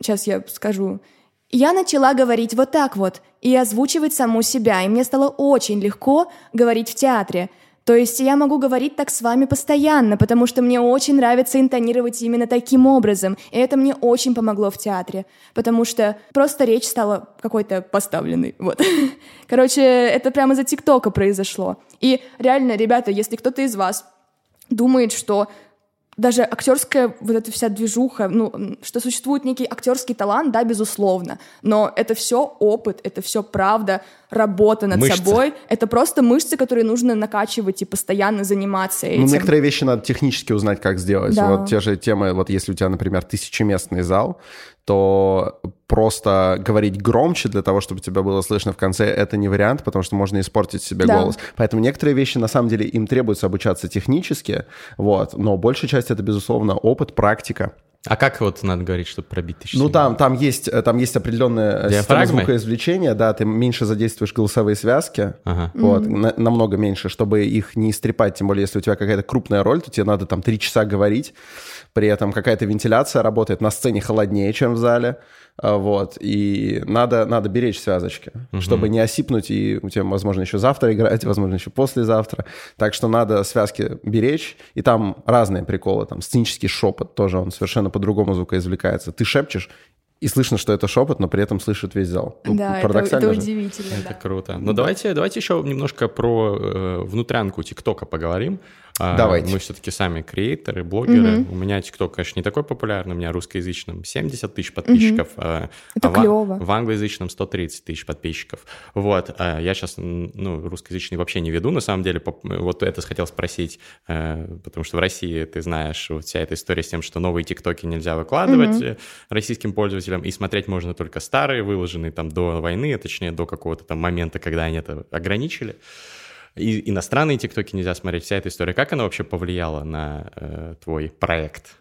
Сейчас я скажу я начала говорить вот так вот и озвучивать саму себя, и мне стало очень легко говорить в театре. То есть я могу говорить так с вами постоянно, потому что мне очень нравится интонировать именно таким образом, и это мне очень помогло в театре, потому что просто речь стала какой-то поставленной, вот. Короче, это прямо за ТикТока произошло. И реально, ребята, если кто-то из вас думает, что даже актерская вот эта вся движуха, ну, что существует некий актерский талант, да, безусловно, но это все опыт, это все правда, работа над мышцы. собой, это просто мышцы, которые нужно накачивать и постоянно заниматься ну, этим. Ну, некоторые вещи надо технически узнать, как сделать. Да. Вот те же темы, вот если у тебя, например, тысячеместный зал, то просто говорить громче для того, чтобы тебя было слышно в конце, это не вариант, потому что можно испортить себе да. голос. Поэтому некоторые вещи, на самом деле, им требуется обучаться технически, вот, но большая часть это, безусловно, опыт, практика. А как вот надо говорить, чтобы пробить тысячу? Ну, там, там, есть, там есть определенная система звукоизвлечения, да, ты меньше задействуешь голосовые связки, ага. вот, mm-hmm. на, намного меньше, чтобы их не истрепать, тем более, если у тебя какая-то крупная роль, то тебе надо там три часа говорить, при этом какая-то вентиляция работает на сцене холоднее, чем в зале, вот, и надо, надо беречь связочки, угу. чтобы не осипнуть, и у тебя, возможно, еще завтра играть, возможно, еще послезавтра, так что надо связки беречь, и там разные приколы, там сценический шепот тоже, он совершенно по-другому звукоизвлекается, ты шепчешь, и слышно, что это шепот, но при этом слышит весь зал. Ну, да, это, это удивительно. Это да. круто. Ну, давайте, давайте еще немножко про э, внутрянку ТикТока поговорим. А, Давайте. Мы все-таки сами креаторы, блогеры. У меня TikTok, конечно, не такой популярный, у меня русскоязычным 70 тысяч подписчиков, а, Это а в- клёво. в англоязычном 130 тысяч подписчиков. Вот, а я сейчас, ну, русскоязычный вообще не веду, на самом деле, вот это хотел спросить, э, потому что в России, ты знаешь, вот вся эта история с тем, что новые тиктоки нельзя выкладывать э, российским пользователям, и смотреть можно только старые, выложенные там до войны, а точнее до какого-то там момента, когда они это ограничили. И иностранные тиктоки нельзя смотреть, вся эта история. Как она вообще повлияла на э, твой проект?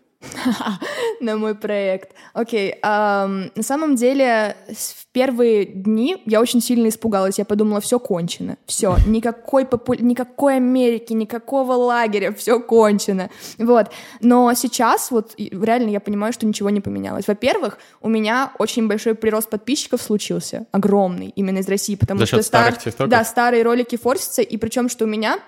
На мой проект. Окей, на самом деле в первые дни я очень сильно испугалась. Я подумала, все кончено, все, никакой попу- никакой Америки, никакого лагеря, все кончено. Вот. Но сейчас вот реально я понимаю, что ничего не поменялось. Во-первых, у меня очень большой прирост подписчиков случился, огромный, именно из России, потому За что счет старых да, старые ролики форсятся, и причем, что у меня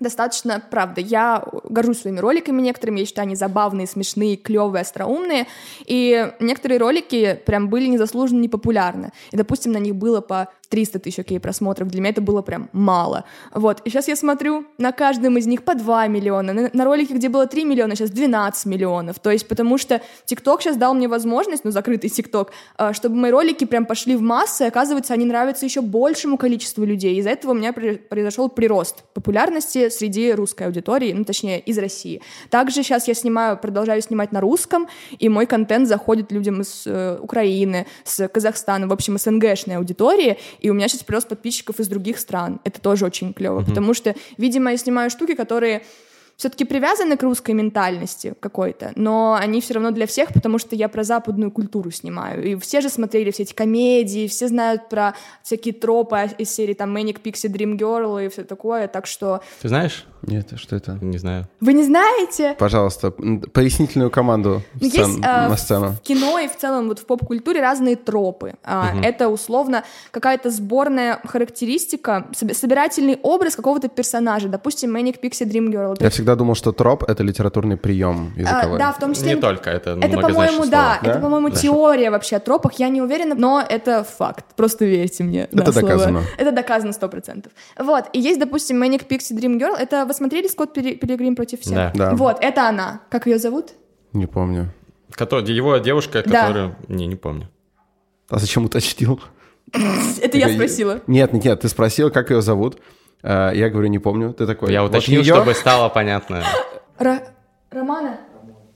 достаточно, правда, я горжусь своими роликами некоторыми, я считаю, они забавные, смешные, клевые, остроумные, и некоторые ролики прям были незаслуженно непопулярны, и, допустим, на них было по 300 тысяч, окей, просмотров, для меня это было прям мало, вот, и сейчас я смотрю, на каждом из них по 2 миллиона, на, на ролике, где было 3 миллиона, сейчас 12 миллионов, то есть потому что ТикТок сейчас дал мне возможность, ну, закрытый ТикТок, э, чтобы мои ролики прям пошли в массы, и, оказывается, они нравятся еще большему количеству людей, из-за этого у меня произошел прирост популярности среди русской аудитории, ну, точнее, из России. Также сейчас я снимаю, продолжаю снимать на русском, и мой контент заходит людям из э, Украины, с Казахстана, в общем, СНГшной аудитории, и у меня сейчас прирост подписчиков из других стран. Это тоже очень клево, потому что, видимо, я снимаю штуки, которые все-таки привязаны к русской ментальности какой-то, но они все равно для всех, потому что я про западную культуру снимаю. И все же смотрели все эти комедии, все знают про всякие тропы из серии там Manic Pixie Dream Girl и все такое, так что... Ты знаешь? Нет, что это? Не знаю. Вы не знаете? Пожалуйста, пояснительную команду Ну, сцен- есть а, на сцену. в кино и в целом вот в поп-культуре разные тропы. А, Это условно какая-то сборная характеристика, соб- собирательный образ какого-то персонажа. Допустим, Manic Pixie Dream Girl. Я всегда думал, что троп — это литературный прием А, языковой. да, в том числе... Не только, это Это, по-моему, да, Да? это, по-моему, теория вообще о тропах, я не уверена, но это факт, просто верьте мне. на Это слово. доказано. Это доказано сто процентов. Вот, и есть, допустим, Manic Pixie Dream Girl, это вы смотрели «Скотт Пили- Пилигрим против всех»? Да. Да. Вот, это она. Как ее зовут? Не помню. Который, его девушка, Да. которая... Не, не помню. А зачем уточнил? Это я спросила. Нет, нет, нет, ты спросил, как ее зовут. А, Я говорю, не помню. Ты такой, Я вот уточнил, её? чтобы стало понятно. Ра- Романа?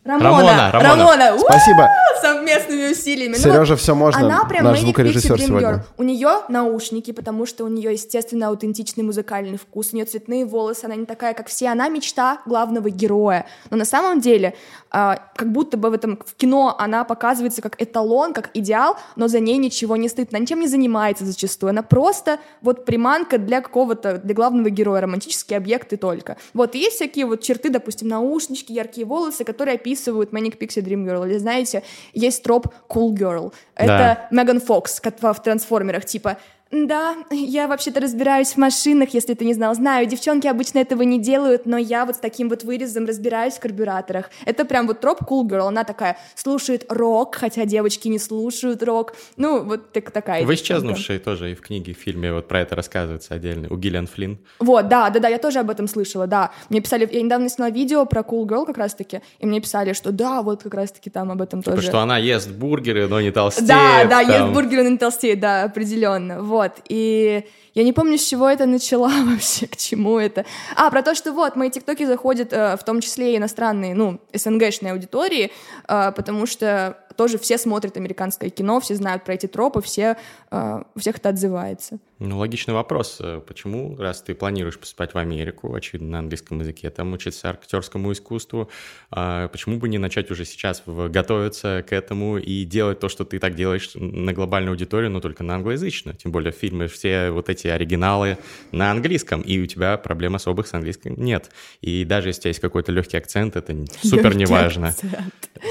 Рамона, Рамона. Рамона. У, Спасибо. совместными усилиями. Ну Сережа, вот все можно. Она прям Наш звукорежиссер сегодня. У нее наушники, потому что у нее, естественно, аутентичный музыкальный вкус. У нее цветные волосы, она не такая, как все. Она мечта главного героя. Но на самом деле, а, как будто бы в этом в кино она показывается как эталон, как идеал, но за ней ничего не стоит. Она ничем не занимается зачастую. Она просто вот приманка для какого-то, для главного героя, романтический объект и только. Вот, и есть всякие вот черты, допустим, наушнички, яркие волосы, которые описывают Manic Pixie Dream Girl. Или, знаете, есть троп Cool Girl. Это Меган Фокс, как в трансформерах, типа да, я вообще-то разбираюсь в машинах, если ты не знал. Знаю, девчонки обычно этого не делают, но я вот с таким вот вырезом разбираюсь в карбюраторах. Это прям вот троп cool girl. Она такая слушает рок, хотя девочки не слушают рок. Ну, вот так, такая. В девчонка. «Исчезнувшей» тоже и в книге, и в фильме вот про это рассказывается отдельно. У Гиллиан Флинн. Вот, да, да, да, я тоже об этом слышала, да. Мне писали, я недавно сняла видео про Cool Girl как раз-таки, и мне писали, что да, вот как раз-таки там об этом Типа, тоже. что она ест бургеры, но не толстеет. Да, да, там. ест бургеры на толстеет, да, определенно. Вот. И я не помню, с чего это начала вообще, к чему это. А, про то, что вот, мои тиктоки заходят э, в том числе и иностранные, ну, СНГшные аудитории, э, потому что тоже все смотрят американское кино, все знают про эти тропы, все, э, у всех это отзывается. Ну, логичный вопрос. Э, Почему, раз ты планируешь поступать в Америку, очевидно, на английском языке, там учиться актерскому искусству, а почему бы не начать уже сейчас готовиться к этому и делать то, что ты так делаешь на глобальную аудиторию, но только на англоязычную? Тем более фильмы, все вот эти оригиналы на английском, и у тебя проблем особых с английским нет. И даже если у тебя есть какой-то легкий акцент, это супер неважно.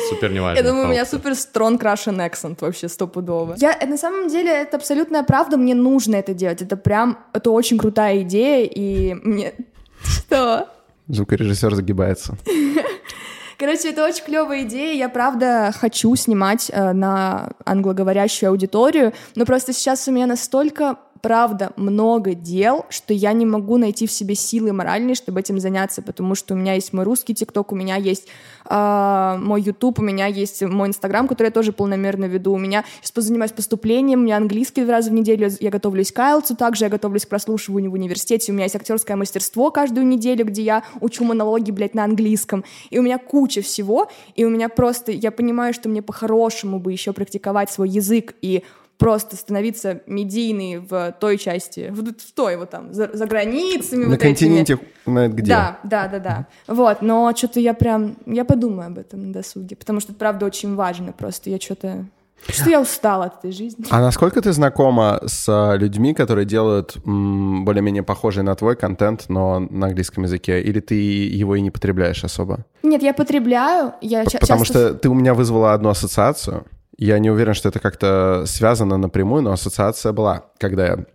Супер неважно. Я думаю, у меня супер strong Russian accent вообще стопудово. Я, э, на самом деле, это абсолютная правда, мне нужно это делать. Это прям, это очень крутая идея, и мне... Что? Звукорежиссер загибается. Короче, это очень клевая идея. Я правда хочу снимать э, на англоговорящую аудиторию, но просто сейчас у меня настолько правда много дел, что я не могу найти в себе силы моральные, чтобы этим заняться, потому что у меня есть мой русский ТикТок, у меня есть э, мой YouTube, у меня есть мой Инстаграм, который я тоже полномерно веду, у меня сейчас занимаюсь поступлением, у меня английский два раза в неделю, я готовлюсь к IELTS, также я готовлюсь к прослушиванию в университете, у меня есть актерское мастерство каждую неделю, где я учу монологи, блядь, на английском, и у меня куча всего, и у меня просто, я понимаю, что мне по-хорошему бы еще практиковать свой язык и просто становиться медийной в той части, в, в той вот там, за, за границами. На вот континенте, этими. на где? Да, да, да, да. Вот, но что-то я прям, я подумаю об этом на досуге, потому что это правда очень важно просто, я что-то... Что я устала от этой жизни. А насколько ты знакома с людьми, которые делают более-менее похожий на твой контент, но на английском языке? Или ты его и не потребляешь особо? Нет, я потребляю. Я Потому часто... что ты у меня вызвала одну ассоциацию. Я не уверен, что это как-то связано напрямую, но ассоциация была, когда я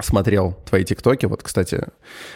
смотрел твои тиктоки. Вот, кстати,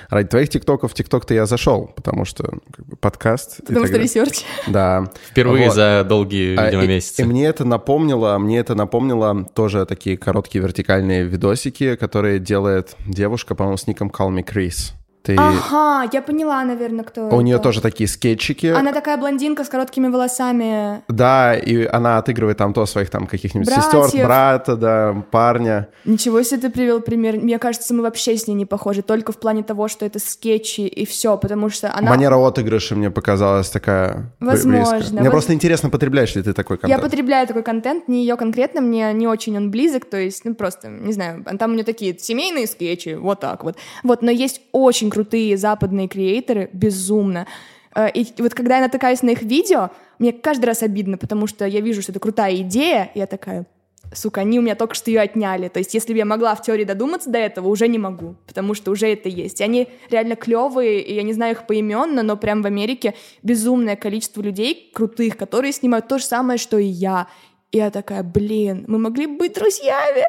ради твоих тиктоков в тикток-то я зашел, потому что как бы, подкаст... Потому что research. Да. Впервые вот. за долгие, а, видимо, и, месяцы. И мне это напомнило, мне это напомнило тоже такие короткие вертикальные видосики, которые делает девушка, по-моему, с ником Call Me Chris. Ты... Ага, я поняла, наверное, кто У это. нее тоже такие скетчики. Она такая блондинка с короткими волосами. Да, и она отыгрывает там то своих там каких-нибудь Братьев. сестер, брата, да, парня. Ничего себе ты привел пример. Мне кажется, мы вообще с ней не похожи, только в плане того, что это скетчи и все, потому что она... Манера отыгрыша мне показалась такая Возможно. Близко. Мне воз... просто интересно, потребляешь ли ты такой контент? Я потребляю такой контент, не ее конкретно, мне не очень он близок, то есть, ну просто, не знаю, там у нее такие семейные скетчи, вот так вот. Вот, но есть очень крутые западные креаторы, безумно. Э, и вот когда я натыкаюсь на их видео, мне каждый раз обидно, потому что я вижу, что это крутая идея, и я такая, сука, они у меня только что ее отняли. То есть, если бы я могла в теории додуматься до этого, уже не могу, потому что уже это есть. И они реально клевые, и я не знаю их поименно, но прям в Америке безумное количество людей крутых, которые снимают то же самое, что и я. И я такая, блин, мы могли бы быть друзьями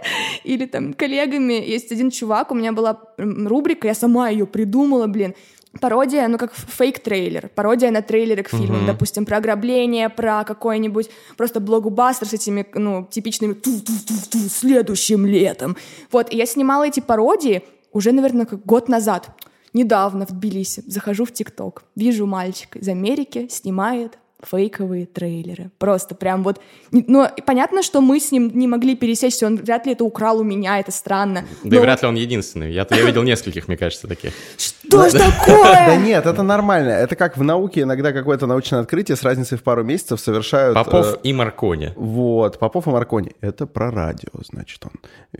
или там коллегами. Есть один чувак, у меня была рубрика, я сама ее придумала, блин. Пародия, ну как фейк-трейлер, пародия на трейлеры к фильмам, uh-huh. допустим, про ограбление, про какой-нибудь просто блокбастер с этими, ну, типичными ту-ту-ту-ту следующим летом. Вот, и я снимала эти пародии уже, наверное, как год назад недавно в Тбилиси. Захожу в ТикТок, вижу мальчика из Америки, снимает фейковые трейлеры. Просто прям вот... Ну, понятно, что мы с ним не могли пересечься, он вряд ли это украл у меня, это странно. Да и вряд ли он единственный. Я, я видел нескольких, мне кажется, таких. Что ж такое? Да нет, это нормально. Это как в науке иногда какое-то научное открытие с разницей в пару месяцев совершают... Попов и Маркони. Вот, Попов и Маркони. Это про радио, значит, он.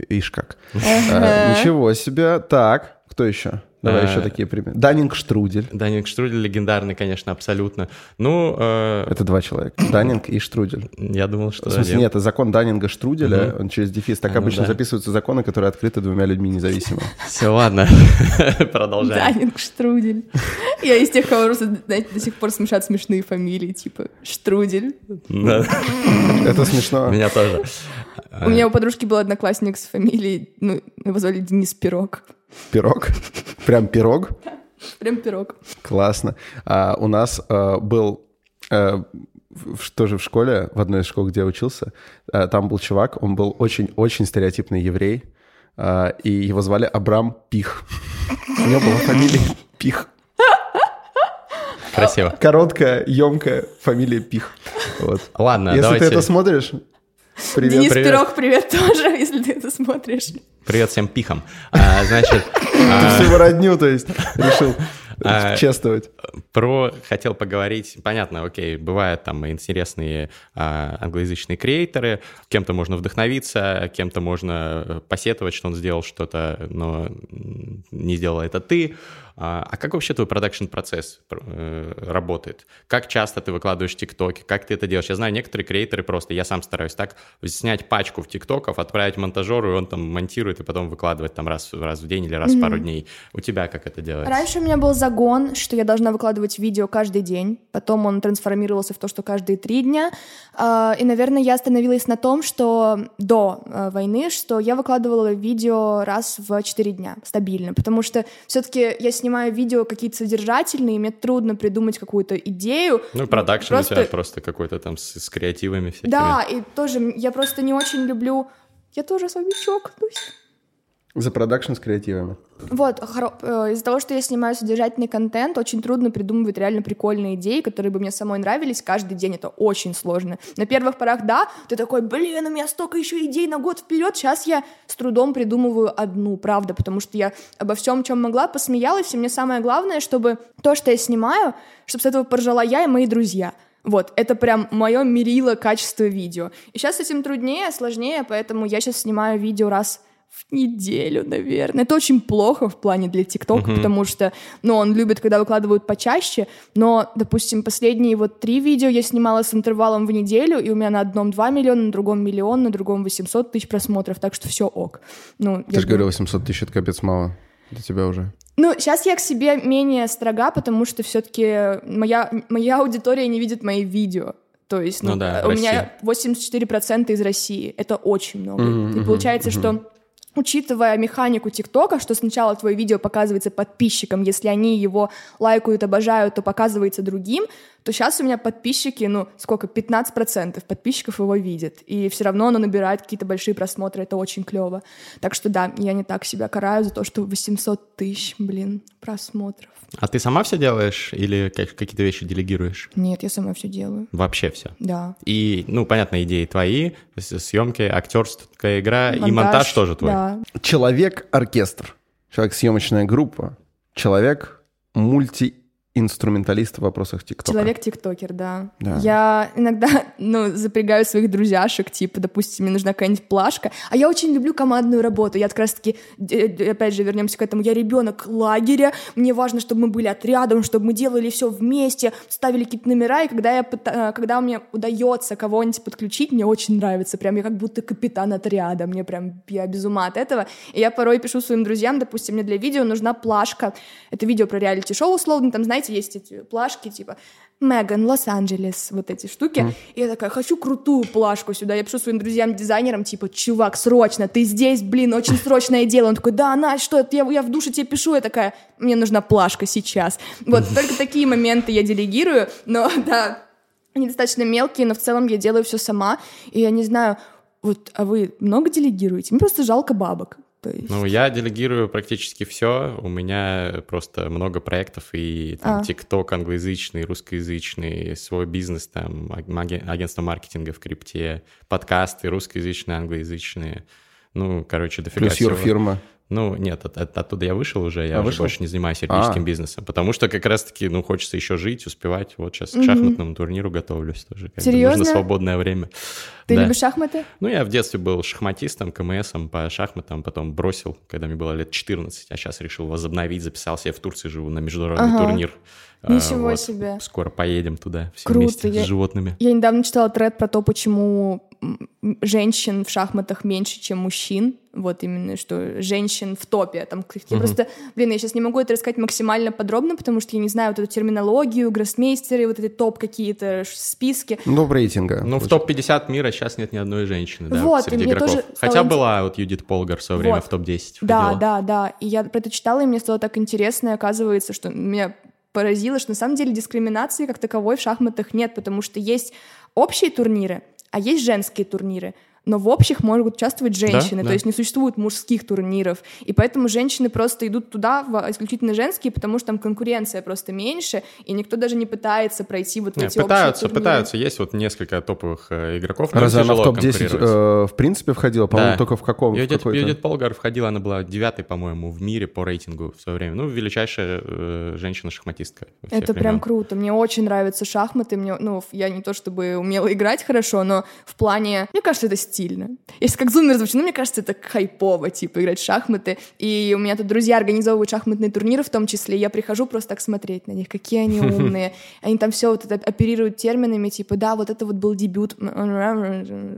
Ишь как. А, ничего себе. Так, кто еще? Давай еще такие примеры. Данинг Штрудель. Данинг Штрудель легендарный, конечно, абсолютно. Ну, э... это два человека. Данинг и Штрудель. Я думал, что. В смысле, нет, это закон Данинга Штруделя. Угу. Он через дефис. Так а, обычно ну, да. записываются законы, которые открыты двумя людьми независимо. Все, ладно, продолжаем. Данинг Штрудель. Я из тех, кого знаете, до сих пор смешат смешные фамилии, типа Штрудель. Это смешно. Меня тоже. У меня у подружки был одноклассник с фамилией, ну, его звали Денис Пирог. Пирог? Прям пирог? Прям пирог. Классно. А, у нас а, был а, в, тоже в школе, в одной из школ, где я учился, а, там был чувак, он был очень-очень стереотипный еврей, а, и его звали Абрам Пих. У него была фамилия Пих. Красиво. Короткая, емкая фамилия Пих. Вот. Ладно, Если давайте... ты это смотришь, привет. Денис привет. Пирог, привет тоже, если ты это смотришь. Привет всем пихам. А, значит... Ты а, всю родню, то есть, решил а, чествовать. Про хотел поговорить. Понятно, окей, бывают там интересные а, англоязычные креаторы. Кем-то можно вдохновиться, кем-то можно посетовать, что он сделал что-то, но не сделал это ты. А, а как вообще твой продакшн-процесс э, работает? Как часто ты выкладываешь тиктоки? Как ты это делаешь? Я знаю, некоторые креаторы просто, я сам стараюсь так, снять пачку в тиктоков, отправить монтажеру, и он там монтирует и потом выкладывает там раз, раз в день или раз mm-hmm. в пару дней. У тебя как это делается? Раньше у меня был загон, что я должна выкладывать видео каждый день. Потом он трансформировался в то, что каждые три дня. А, и, наверное, я остановилась на том, что до э, войны, что я выкладывала видео раз в четыре дня стабильно, потому что все-таки я снимаю видео какие-то содержательные, мне трудно придумать какую-то идею. Ну, продакшн просто... у тебя просто какой-то там с, с креативами всякими. Да, и тоже я просто не очень люблю... Я тоже особнячок, Дусь. За продакшн с креативами. Вот, э, из-за того, что я снимаю содержательный контент, очень трудно придумывать реально прикольные идеи, которые бы мне самой нравились каждый день. Это очень сложно. На первых порах, да, ты такой, блин, у меня столько еще идей на год вперед. Сейчас я с трудом придумываю одну, правда, потому что я обо всем, чем могла, посмеялась, и мне самое главное, чтобы то, что я снимаю, чтобы с этого поржала я и мои друзья. Вот, это прям мое мерило качества видео. И сейчас с этим труднее, сложнее, поэтому я сейчас снимаю видео раз в неделю, наверное. Это очень плохо в плане для ТикТока, uh-huh. потому что, ну, он любит, когда выкладывают почаще, но, допустим, последние вот три видео я снимала с интервалом в неделю, и у меня на одном 2 миллиона, на другом миллион, на другом 800 тысяч просмотров, так что все ок. Ну, Ты же говорил, 800 тысяч — это капец мало для тебя уже. Ну, сейчас я к себе менее строга, потому что все-таки моя, моя аудитория не видит мои видео. То есть ну, ну, да, у Россия. меня 84% из России. Это очень много. Mm-hmm, и получается, mm-hmm. что учитывая механику ТикТока, что сначала твое видео показывается подписчикам, если они его лайкают, обожают, то показывается другим, то сейчас у меня подписчики, ну, сколько, 15% подписчиков его видят, и все равно оно набирает какие-то большие просмотры, это очень клево. Так что да, я не так себя караю за то, что 800 тысяч, блин, просмотров. А ты сама все делаешь или какие-то вещи делегируешь? Нет, я сама все делаю. Вообще все? Да. И, ну, понятно, идеи твои, съемки, актерская игра монтаж, и монтаж тоже твой? Да. Человек-оркестр, человек-съемочная группа, человек мульти инструменталист в вопросах ТикТока. Человек-тиктокер, да. да. Я иногда, ну, запрягаю своих друзьяшек, типа, допустим, мне нужна какая-нибудь плашка, а я очень люблю командную работу. Я как раз-таки, опять же, вернемся к этому, я ребенок лагеря, мне важно, чтобы мы были отрядом, чтобы мы делали все вместе, ставили какие-то номера, и когда, я, когда мне удается кого-нибудь подключить, мне очень нравится, прям я как будто капитан отряда, мне прям, я без ума от этого. И я порой пишу своим друзьям, допустим, мне для видео нужна плашка, это видео про реалити-шоу условно, там, знаете, знаете, есть эти плашки, типа Меган, Лос-Анджелес, вот эти штуки. Mm. И я такая, хочу крутую плашку сюда. Я пишу своим друзьям-дизайнерам, типа, чувак, срочно, ты здесь, блин, очень срочное дело. Он такой, да, Настя, что это, я, я в душе тебе пишу. Я такая, мне нужна плашка сейчас. Вот, только такие моменты я делегирую, но, да, они достаточно мелкие, но в целом я делаю все сама. И я не знаю, вот, а вы много делегируете? Мне просто жалко бабок. То есть... Ну, я делегирую практически все. У меня просто много проектов, и там а. ТикТок англоязычный, русскоязычный, свой бизнес, там, агентство маркетинга в крипте, подкасты русскоязычные, англоязычные. Ну, короче, дофига Плюс всего. фирма. Ну, нет, от, от, оттуда я вышел уже, я а, уже вышел? больше не занимаюсь юридическим а. бизнесом, потому что как раз-таки, ну, хочется еще жить, успевать. Вот сейчас к шахматному турниру готовлюсь тоже. Серьезно? Нужно свободное время. Ты да. любишь шахматы? Ну, я в детстве был шахматистом, КМСом по шахматам, потом бросил, когда мне было лет 14, а сейчас решил возобновить, записался. Я в Турции живу на международный ага. турнир. Ничего вот. себе. Скоро поедем туда все Круто. вместе я, с животными. Я недавно читала тред про то, почему женщин в шахматах меньше, чем мужчин. Вот именно, что женщин в топе. Там, uh-huh. Просто, блин, я сейчас не могу это рассказать максимально подробно, потому что я не знаю вот эту терминологию, гроссмейстеры, вот эти топ какие-то списки. Ну, в рейтинга. Ну, в топ-50 мира сейчас нет ни одной женщины, да, вот, среди игроков. Тоже Хотя стало... была вот Юдит Полгар в свое вот. время в топ-10 Да, да, да. И я про это читала, и мне стало так интересно, и оказывается, что меня поразило, что на самом деле дискриминации как таковой в шахматах нет, потому что есть общие турниры, а есть женские турниры но в общих могут участвовать женщины, да, то да. есть не существует мужских турниров, и поэтому женщины просто идут туда в исключительно женские, потому что там конкуренция просто меньше, и никто даже не пытается пройти вот в не, эти пытаются, общие пытаются, есть вот несколько топовых э, игроков, Разве она в топ-10 э, в принципе входила? По-моему, да. только в каком? Юдит, Юдит Полгар входила, она была девятой, по-моему, в мире по рейтингу в свое время, ну, величайшая э, женщина-шахматистка. Это прям круто, мне очень нравятся шахматы, мне, ну, я не то чтобы умела играть хорошо, но в плане, мне кажется, это стильно. Если как зумер звучит, ну, мне кажется, это хайпово, типа, играть в шахматы. И у меня тут друзья организовывают шахматные турниры в том числе, я прихожу просто так смотреть на них, какие они умные. Они там все вот это оперируют терминами, типа, да, вот это вот был дебют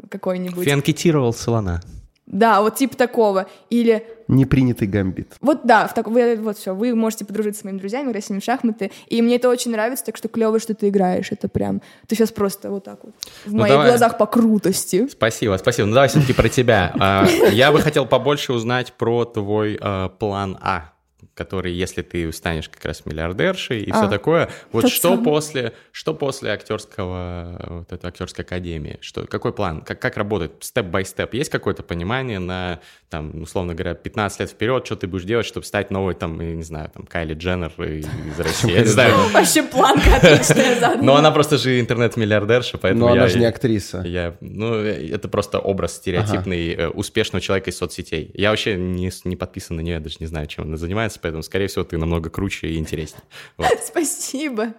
какой-нибудь. Фианкетировал слона. Да, вот типа такого. Или... Непринятый гамбит. Вот да, в так... вы, вот все, вы можете подружиться с моими друзьями, играть с ними в шахматы, и мне это очень нравится, так что клево, что ты играешь, это прям... Ты сейчас просто вот так вот в ну, моих давай... глазах по крутости. Спасибо, спасибо. Ну давай все-таки про тебя. А, я бы хотел побольше узнать про твой а, план А который, если ты станешь как раз миллиардершей и а, все такое, вот что самый. после, что после актерского, вот этой актерской академии, что, какой план, как, как работает? Step-by-step, есть какое-то понимание на там, условно говоря, 15 лет вперед, что ты будешь делать, чтобы стать новой, там, я не знаю, там, Кайли Дженнер из России, я не знаю. Вообще планка отличная заодно. Но она просто же интернет-миллиардерша, поэтому Но она я- же не актриса. Я, ну, это просто образ стереотипный э, успешного человека из соцсетей. Я вообще не, не подписан на нее, я даже не знаю, чем она занимается, поэтому, скорее всего, ты намного круче и интереснее. Спасибо.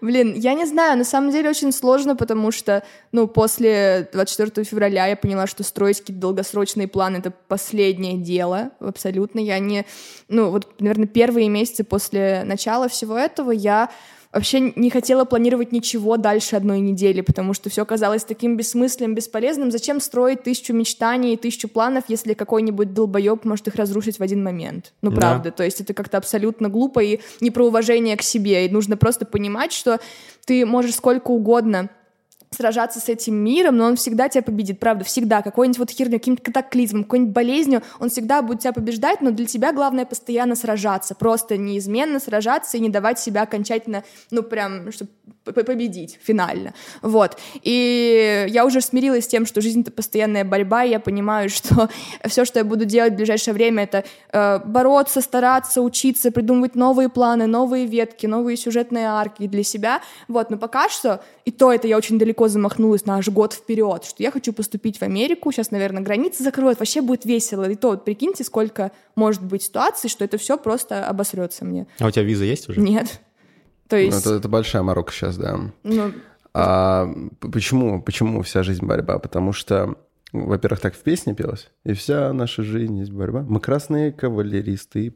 Блин, я не знаю, на самом деле очень сложно, потому что, ну, после 24 февраля я поняла, что строить какие-то долгосрочные планы — это последнее дело, абсолютно. Я не... Ну, вот, наверное, первые месяцы после начала всего этого я вообще не хотела планировать ничего дальше одной недели, потому что все казалось таким бессмысленным, бесполезным. Зачем строить тысячу мечтаний и тысячу планов, если какой-нибудь долбоеб может их разрушить в один момент? Ну, Да. правда. То есть это как-то абсолютно глупо и не про уважение к себе. И нужно просто понимать, что ты можешь сколько угодно сражаться с этим миром, но он всегда тебя победит, правда, всегда. Какой-нибудь вот херню, каким-то катаклизмом, какой-нибудь болезнью, он всегда будет тебя побеждать, но для тебя главное постоянно сражаться, просто неизменно сражаться и не давать себя окончательно, ну, прям, чтобы победить финально. Вот. И я уже смирилась с тем, что жизнь — это постоянная борьба, и я понимаю, что все, что я буду делать в ближайшее время, это э, бороться, стараться, учиться, придумывать новые планы, новые ветки, новые сюжетные арки для себя. Вот. Но пока что, и то это я очень далеко замахнулась на аж год вперед, что я хочу поступить в Америку, сейчас, наверное, границы закроют, вообще будет весело. И то вот прикиньте, сколько может быть ситуаций, что это все просто обосрется мне. А у тебя виза есть уже? Нет. То Ну, есть, Это, это большая морока сейчас, да. ну, А почему, почему вся жизнь борьба? Потому что, во-первых, так в песне пелось. И вся наша жизнь есть борьба. Мы красные кавалеристы. и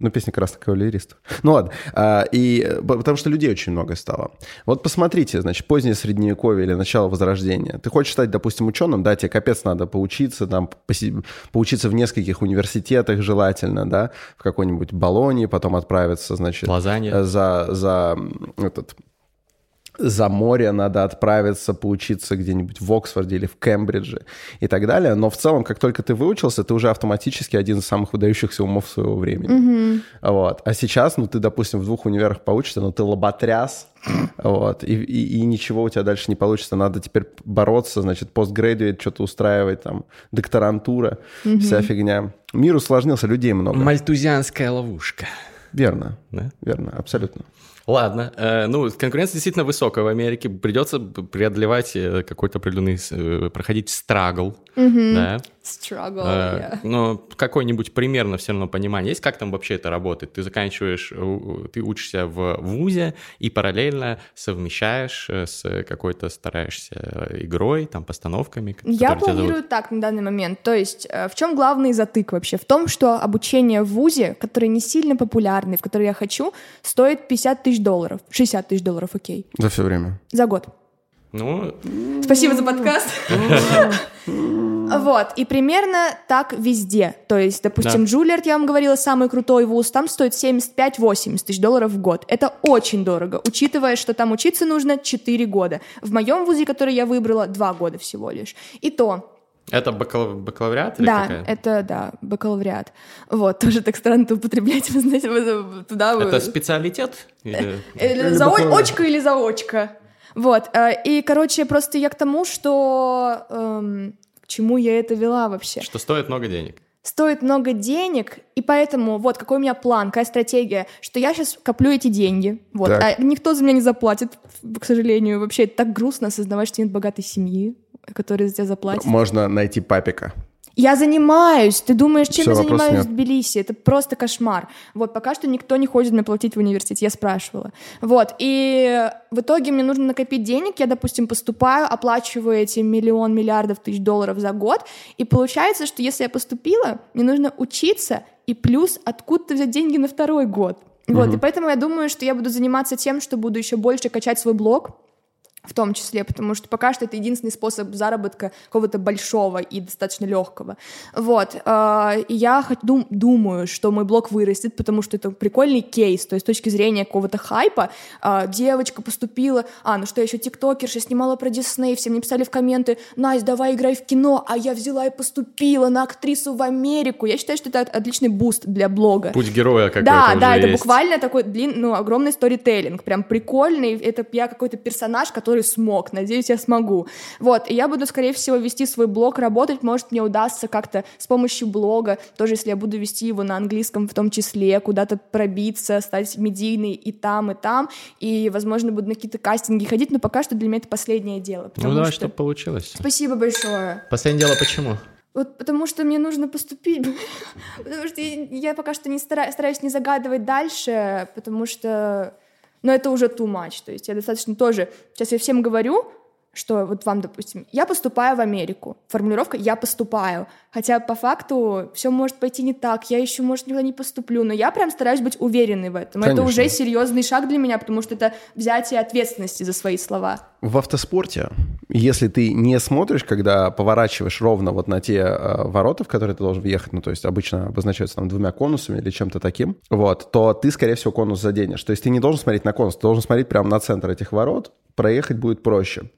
Ну, песня «Красных кавалеристов». Ну ладно. А, и э, потому что людей очень много стало. Вот посмотрите, значит, позднее Средневековье или начало Возрождения. Ты хочешь стать, допустим, ученым, да, тебе капец надо поучиться, там, поси- поучиться в нескольких университетах желательно, да, в какой-нибудь Болонии, потом отправиться, значит, Лозанне. э, за, за этот за море надо отправиться поучиться где-нибудь в Оксфорде или в Кембридже и так далее. Но в целом, как только ты выучился, ты уже автоматически один из самых выдающихся умов своего времени. Вот. А сейчас, ну, ты, допустим, в двух универах поучишься, но ты лоботряс, вот, и, и- и ничего у тебя дальше не получится. Надо теперь бороться, значит, постградует, что-то устраивать, там, докторантура, вся фигня. Мир усложнился, людей много. Мальтузианская ловушка. Верно, Да? верно, абсолютно. Ладно, э, ну, конкуренция действительно высокая в Америке, придется преодолевать э, какой-то определенный, э, проходить страгл, да, struggle, Э, yeah. Но какой-нибудь примерно все равно понимание есть, как там вообще это работает? Ты заканчиваешь, э, у- ты учишься в ВУЗе и параллельно совмещаешь э, с какой-то, стараешься э, игрой, там, постановками. Я тебя зовут. планирую так на данный момент. То есть э, в чем главный затык вообще? В том, что обучение в ВУЗе, который не сильно популярный, в который я хочу, стоит 50 тысяч долларов. 60 тысяч долларов, окей. За все время. За год. Ну, Спасибо за подкаст. Вот, и примерно так везде. То есть, допустим, Да. Джулиард, я вам говорила, самый крутой вуз, там стоит 75-80 тысяч долларов в год. Это очень дорого, учитывая, что там учиться нужно 4 года. В моем вузе, который я выбрала, 2 года всего лишь. И то, это бакала- бакалавриат или да, какая? это, да, бакалавриат. Вот, тоже так странно употреблять, вы знаете, вы туда... вы- Это специалитет? Или- Или зао- очка или заочка. Вот. э, И, короче, просто я к тому, что... эм, К чему я это вела вообще? Что стоит много денег? Стоит много денег, и поэтому вот какой у меня план, какая стратегия, что я сейчас коплю эти деньги, вот, Так. а никто за меня не заплатит, к сожалению. Вообще, это так грустно осознавать, что нет богатой семьи, которая за тебя заплатит. Можно найти папика. Я занимаюсь. Ты думаешь, чем Всё, я занимаюсь нет. в Тбилиси? Это просто кошмар. Вот, пока что никто не хочет мне платить в университете, я спрашивала. Вот, и в итоге мне нужно накопить денег, я, допустим, поступаю, оплачиваю эти миллион, миллиардов тысяч долларов за год, и получается, что если я поступила, мне нужно учиться и плюс откуда-то взять деньги на второй год. Вот, и поэтому я думаю, что я буду заниматься тем, что буду еще больше качать свой блог, в том числе, потому что пока что это единственный способ заработка какого-то большого и достаточно легкого. Вот. э, И я дум- думаю, что мой блог вырастет, потому что это прикольный кейс, то есть с точки зрения какого-то хайпа. э, Девочка поступила, а, ну что, я еще тиктокерша, снимала про Дисней, все мне писали в комменты, Настя, давай играй в кино, а я взяла и поступила на актрису в Америку. Я считаю, что это отличный boost для блога. Путь героя какой-то Да, да, это есть. буквально такой длин, ну, огромный сторителлинг, прям прикольный. Это я какой-то персонаж, который который смог. Надеюсь, я смогу. Вот, и я буду, скорее всего, вести свой блог, работать. Может, мне удастся как-то с помощью блога, тоже если я буду вести его на английском в том числе, куда-то пробиться, стать медийной и там, и там. И, возможно, буду на какие-то кастинги ходить, но пока что для меня это последнее дело. Ну давай, что... чтобы получилось. Спасибо большое. Последнее дело почему? Вот потому что мне нужно поступить, потому что я, пока что не стараюсь, стараюсь не загадывать дальше, потому что, ну, это уже too much, то есть я достаточно тоже, сейчас я всем говорю, что вот вам, допустим, я поступаю в Америку. Формулировка «я поступаю». Хотя по факту все может пойти не так, я еще, может, никуда не поступлю, но я прям стараюсь быть уверенной в этом. Конечно. Это уже серьезный шаг для меня, потому что это взятие ответственности за свои слова. В автоспорте, если ты не смотришь, когда поворачиваешь ровно вот на те э, ворота, в которые ты должен въехать, ну, то есть обычно обозначаются там двумя конусами или чем-то таким, вот, то ты, скорее всего, конус заденешь. То есть ты не должен смотреть на конус, ты должен смотреть прямо на центр этих ворот, проехать будет проще.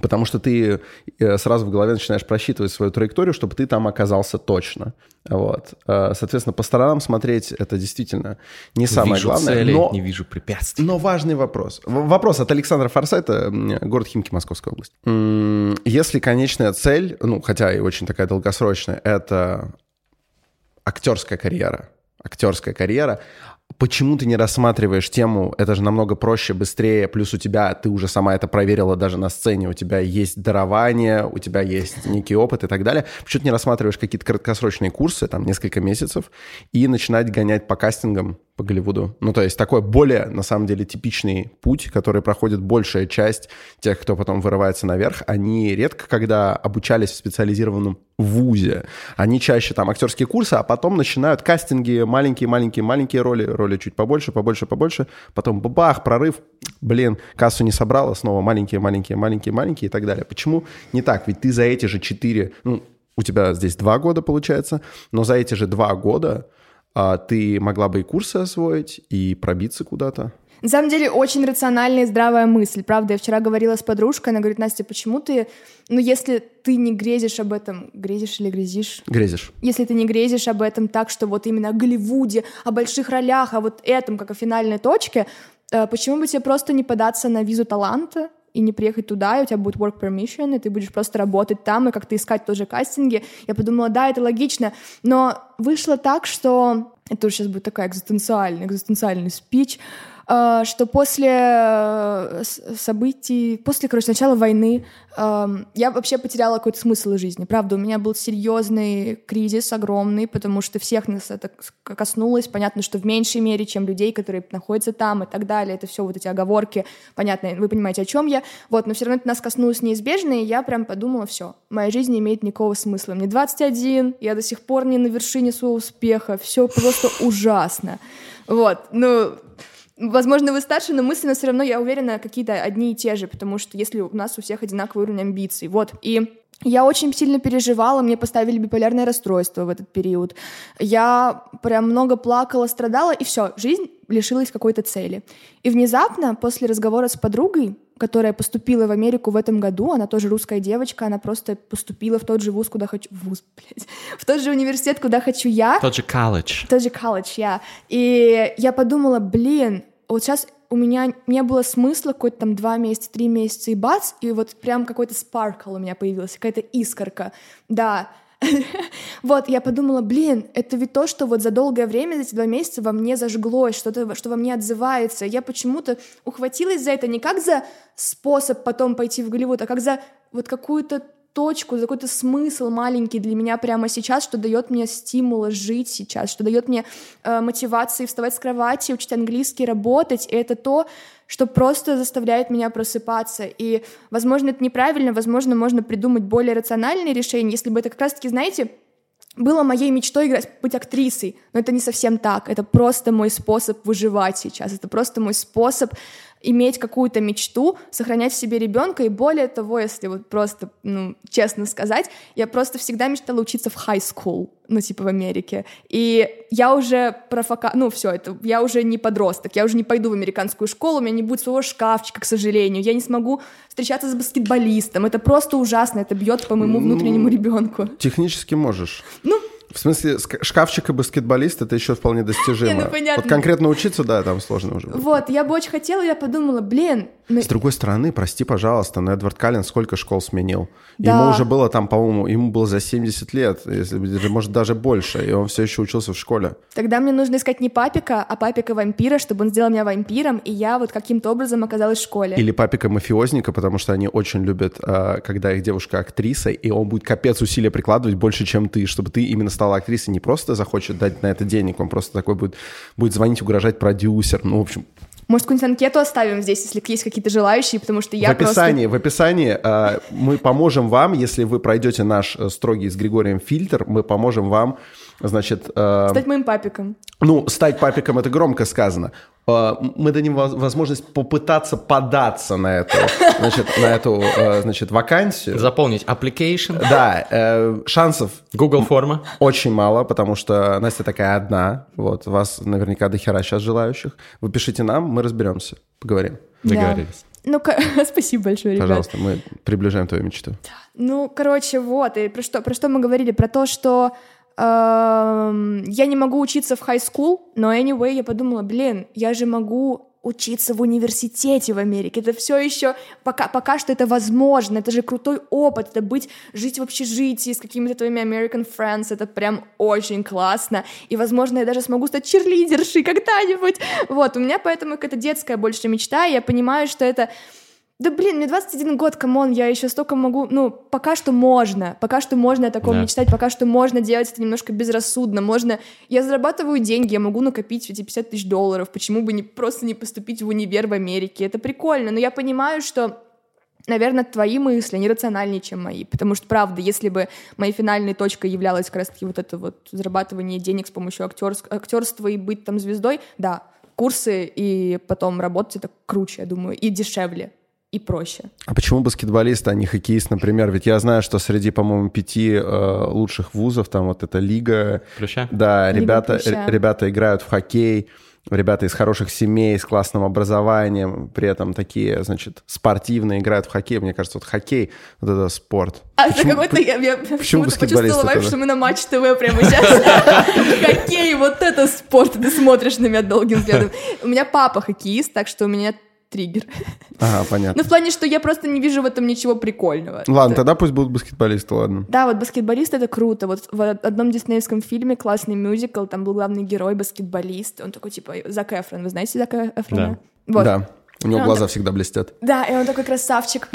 Потому что ты э, сразу в голове начинаешь просчитывать свою траекторию, чтобы ты там оказался точно. Вот. Э, соответственно, по сторонам смотреть это действительно не самое вижу главное. Цели, но, не вижу препятствий. Но важный вопрос. Вопрос от Александра Форсайта, город Химки, Московская область. Если конечная цель, ну, хотя и очень такая долгосрочная, это актерская карьера, актерская карьера, Почему ты не рассматриваешь тему, это же намного проще, быстрее, плюс у тебя, ты уже сама это проверила даже на сцене, у тебя есть дарование, у тебя есть некий опыт и так далее. Почему ты не рассматриваешь какие-то краткосрочные курсы, там, несколько месяцев, и начинать гонять по кастингам по Голливуду? Ну, то есть такой более, на самом деле, типичный путь, который проходит большая часть тех, кто потом вырывается наверх, они редко когда обучались в специализированном вузе. Они чаще там актерские курсы, а потом начинают кастинги, маленькие-маленькие-маленькие роли, роли чуть побольше, побольше, побольше, потом бабах, прорыв, блин, кассу не собрала, снова маленькие-маленькие-маленькие-маленькие и так далее. Почему не так? Ведь ты за эти же четыре, ну, у тебя здесь два года получается, но за эти же два года а, ты могла бы и курсы освоить, и пробиться куда-то. На самом деле, очень рациональная и здравая мысль. Правда, я вчера говорила с подружкой, она говорит, Настя, почему ты... Ну, если ты не грезишь об этом... Грезишь или грезишь? Грезишь. Если ты не грезишь об этом так, что вот именно о Голливуде, о больших ролях, о вот этом, как о финальной точке, э, почему бы тебе просто не податься на визу таланта, и не приехать туда, и у тебя будет work permission, и ты будешь просто работать там, и как-то искать тоже кастинги. Я подумала, да, это логично, но вышло так, что... Это уже сейчас будет такая экзистенциальный, экзистенциальный спич, что после э, событий, после, короче, начала войны эм, я вообще потеряла какой-то смысл жизни. Правда, у меня был серьезный кризис, огромный, потому что всех нас это коснулось. Понятно, что в меньшей мере, чем людей, которые находятся там и так далее. Это все вот эти оговорки. Понятно, вы понимаете, о чем я. Вот, но все равно это нас коснулось неизбежно, и я прям подумала, все, моя жизнь не имеет никакого смысла. Мне 21, я до сих пор не на вершине своего успеха, все просто ужасно. Вот, ну, Возможно, вы старше, но мысленно все равно, я уверена, какие-то одни и те же, потому что если у нас у всех одинаковый уровень амбиций. Вот. И я очень сильно переживала, мне поставили биполярное расстройство в этот период. Я прям много плакала, страдала, и все, жизнь лишилась какой-то цели. И внезапно, после разговора с подругой, которая поступила в Америку в этом году, она тоже русская девочка, она просто поступила в тот же вуз, куда хочу... Вуз, блядь. В тот же университет, куда хочу я. Тот же колледж. Тот же колледж, я. И я подумала, блин, вот сейчас у меня не было смысла какой-то там два месяца, три месяца и бац, и вот прям какой-то спаркл у меня появился, какая-то искорка. Да, вот, я подумала, блин, это ведь то, что вот за долгое время, за эти два месяца во мне зажглось, что-то, что во мне отзывается. Я почему-то ухватилась за это не как за способ потом пойти в Голливуд, а как за вот какую-то точку, за какой-то смысл маленький для меня прямо сейчас, что дает мне стимула жить сейчас, что дает мне э, мотивации вставать с кровати, учить английский, работать. И это то, что просто заставляет меня просыпаться. И, возможно, это неправильно, возможно, можно придумать более рациональные решения, если бы это как раз-таки, знаете, было моей мечтой играть, быть актрисой, но это не совсем так. Это просто мой способ выживать сейчас. Это просто мой способ иметь какую-то мечту, сохранять в себе ребенка, и более того, если вот просто, ну, честно сказать, я просто всегда мечтала учиться в high school, ну, типа в Америке, и я уже профока... ну, все это, я уже не подросток, я уже не пойду в американскую школу, у меня не будет своего шкафчика, к сожалению, я не смогу встречаться с баскетболистом, это просто ужасно, это бьет по моему внутреннему ребенку. Технически можешь. Ну, В смысле, шкафчик и баскетболист это еще вполне достижимо. Не, ну, понятно. Вот конкретно учиться, да, там сложно уже. будет. Вот, я бы очень хотела, я подумала, блин, ну, С другой стороны, прости, пожалуйста, но Эдвард Каллен сколько школ сменил? Да. Ему уже было там, по-моему, ему было за 70 лет, если, может, даже больше, и он все еще учился в школе. тогда мне нужно искать не папика, а папика вампира, чтобы он сделал меня вампиром, и я вот каким-то образом оказалась в школе. Или папика мафиозника, потому что они очень любят, а, когда их девушка актриса, и он будет капец усилия прикладывать больше, чем ты, чтобы ты именно стала актрисой, не просто захочет дать на это денег, он просто такой будет, будет звонить, угрожать продюсер. Ну, в общем, Может, какую-нибудь анкету оставим здесь, если есть какие-то желающие, потому что я в описании, в описании а, мы поможем вам, если вы пройдете наш э, строгий с Григорием фильтр, мы поможем вам, значит, просто стать моим папиком. ну, стать папиком это громко сказано. А, Мы дадим воз- возможность попытаться податься на эту, значит, на эту, э, значит, вакансию. Заполнить application, Да, э, шансов Google форма. очень мало, потому что Настя такая одна. Вот, вас наверняка до хера сейчас желающих. Вы пишите нам, мы разберемся, поговорим. Договорились. Ну, спасибо большое, ребят. Пожалуйста, мы приближаем твою мечту. Ну, короче, вот, и про что, про что мы говорили? Про то, что эм, я не могу учиться в high school, но anyway, я подумала, блин, я же могу учиться в университете в Америке. Это все еще пока, пока что это возможно. Это же крутой опыт. Это быть, жить в общежитии с какими-то твоими American friends. Это прям очень классно. И, возможно, я даже смогу стать черлидершей когда-нибудь. Вот, у меня поэтому какая-то детская больше мечта. И я понимаю, что это да блин, мне 21 год, come on, я еще столько могу, ну, пока что можно, пока что можно о таком Да. мечтать, пока что можно делать это немножко безрассудно, можно, я зарабатываю деньги, я могу накопить эти 50 тысяч долларов, почему бы не просто не поступить в универ в Америке, это прикольно, но я понимаю, что Наверное, твои мысли, они рациональнее, чем мои. Потому что, правда, если бы моей финальной точкой являлось как раз-таки вот это вот зарабатывание денег с помощью актерс- актерства и быть там звездой, да, курсы и потом работать это круче, я думаю, и дешевле, и проще. А почему баскетболист, а не хоккеист, например? Ведь я знаю, что среди, по-моему, пяти э, лучших вузов, там вот эта лига, Плюща? да, Лига ребята, Плюща. ребята играют в хоккей, ребята из хороших семей, с классным образованием, при этом такие, значит, спортивные играют в хоккей. Мне кажется, вот хоккей, вот это спорт. А это Почему- какой-то, я, я почему-то баскетболисты почувствовала что мы на Матч ТВ прямо сейчас. Хоккей, вот это спорт, ты смотришь на меня долгим взглядом. У меня папа хоккеист, так что у меня триггер. Ага, понятно. Ну, в плане, что я просто не вижу в этом ничего прикольного. Ладно, тогда пусть будут баскетболисты, ладно. Да, вот баскетболист это круто. Вот в одном диснеевском фильме классный мюзикл, там был главный герой баскетболист. Он такой типа Зак Эфрон. Вы знаете Зака Эфрона? Да. Вот. Да, у него глаза да. всегда блестят. Да, и он такой красавчик.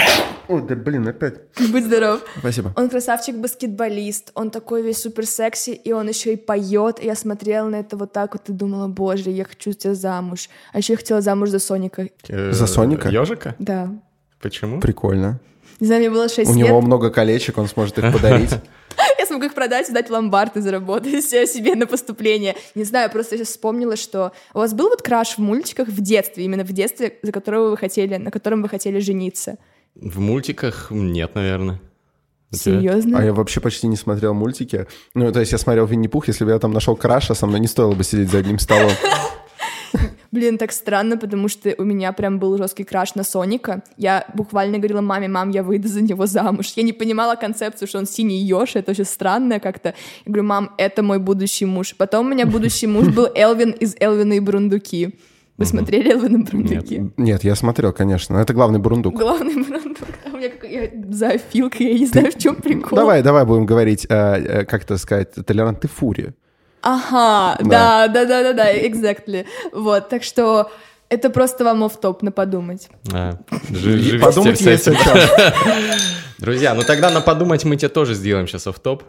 Ой, да блин, опять. Будь здоров. Спасибо. Он красавчик-баскетболист, он такой весь супер секси, и он еще и поет. И я смотрела на это вот так вот и думала, боже, я хочу тебя замуж. А еще я хотела замуж за Соника. За Соника? Ежика? Да. Почему? Прикольно. Не знаю, мне было 6 У лет. него много колечек, он сможет их подарить. Я смогу их продать, сдать в ломбард и заработать себе на поступление. Не знаю, просто я сейчас вспомнила, что у вас был вот краш в мультиках в детстве, именно в детстве, за которого вы хотели, на котором вы хотели жениться. В мультиках нет, наверное. Серьезно? А я вообще почти не смотрел мультики. Ну, то есть я смотрел Винни-Пух, если бы я там нашел краша, со мной не стоило бы сидеть за одним столом. Блин, так странно, потому что у меня прям был жесткий краш на Соника. Я буквально говорила маме, мам, я выйду за него замуж. Я не понимала концепцию, что он синий еж, это очень странно как-то. Я говорю, мам, это мой будущий муж. Потом у меня будущий муж был Элвин из Элвина и Бурундуки. Вы смотрели Элвин и Бурундуки? Нет, я смотрел, конечно. Это главный бурундук. Главный Бурундук. А у меня какой я зоофилка, я не знаю, в чем прикол. Давай, давай будем говорить, э, э, как это сказать, толерант, ты фурия. Ага, да, да, да, да, да, exactly. Вот, так что это просто вам офф-топ на подумать. А, Подумать есть чем. Друзья, ну тогда на подумать мы тебе тоже сделаем сейчас офф-топ.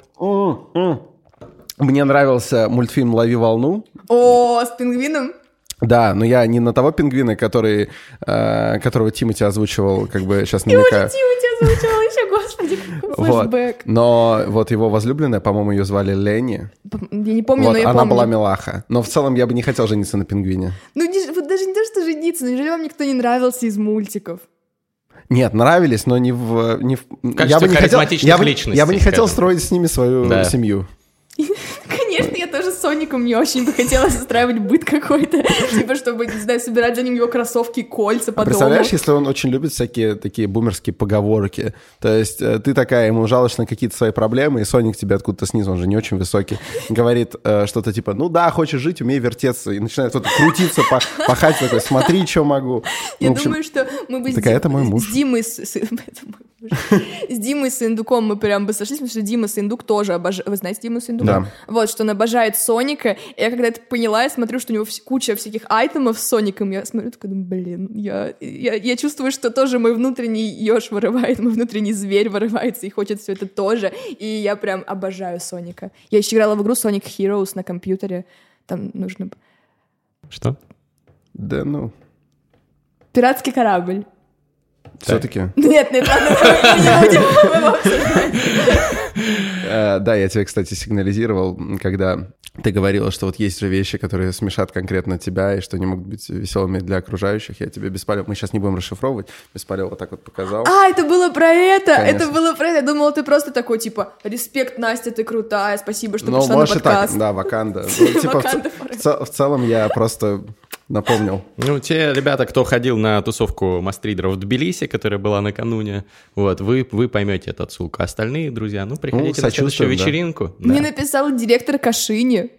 Мне нравился мультфильм «Лови волну». О, с пингвином? Да, но я не на того пингвина, который, э, которого Тимати озвучивал, как бы сейчас И уже намекаю. Тимати озвучивал господи, какой Вот. флешбэк. Но вот его возлюбленная, по-моему, ее звали Ленни. П- Я не помню, вот, но я она помню. была милаха. Но в целом я бы не хотел жениться на пингвине. Ну, не- вот даже не то, что жениться, но неужели вам никто не нравился из мультиков? Нет, нравились, но не в... Не в качестве я бы не хотел, я бы, я бы не хотел строить с ними свою Да. семью. Конечно, я тоже с Соником не очень бы хотела устраивать быт какой-то. Типа, чтобы, не знаю, собирать за ним его кроссовки, кольца по А представляешь, если он очень любит всякие такие бумерские поговорки, то есть э, ты такая, ему жалуешься на какие-то свои проблемы, и Соник тебе откуда-то снизу, он же не очень высокий, говорит э, что-то типа, ну да, хочешь жить, умей вертеться, и начинает вот крутиться, па- пахать такой, смотри, что могу. Я Ну, общем, думаю, что мы бы с, такая, Дим- это мой муж. с Димой с, с- с Димой с Индуком мы прям бы сошлись, потому что Дима с Индук тоже обожает. Вы знаете Диму с Индуком? Да. Вот, что он обожает Соника. И я когда это поняла, я смотрю, что у него вс- куча всяких айтемов с Соником. Я смотрю, такая, думаю, блин, я, я, я чувствую, что тоже мой внутренний еж вырывает, мой внутренний зверь вырывается и хочет все это тоже. И я прям обожаю Соника. Я еще играла в игру Sonic Heroes на компьютере. Там нужно... Что? Да, ну, Пиратский корабль. Все-таки. Нет, нет, ладно, не будем. Э, Да, я тебе, кстати, сигнализировал, когда ты говорила, что вот есть же вещи, которые смешат конкретно тебя, и что не могут быть веселыми для окружающих. Я тебе беспалево... Мы сейчас не будем расшифровывать. Беспалево вот так вот показал. А, это было про это! Конечно. Это было про это. Я думала, ты просто такой, типа, респект, Настя, ты крутая, спасибо, что Ну, пришла на может и так, подкаст. да, Ваканда. Ну, типа, в целом я просто напомнил. Ну, те ребята, кто ходил на тусовку мастридеров в Тбилиси, которая была накануне, вот, вы, вы поймете эту отсылку. А Остальные, друзья, ну, приходите на следующую сочувствуем, да. вечеринку. Мне написал директор Кашини.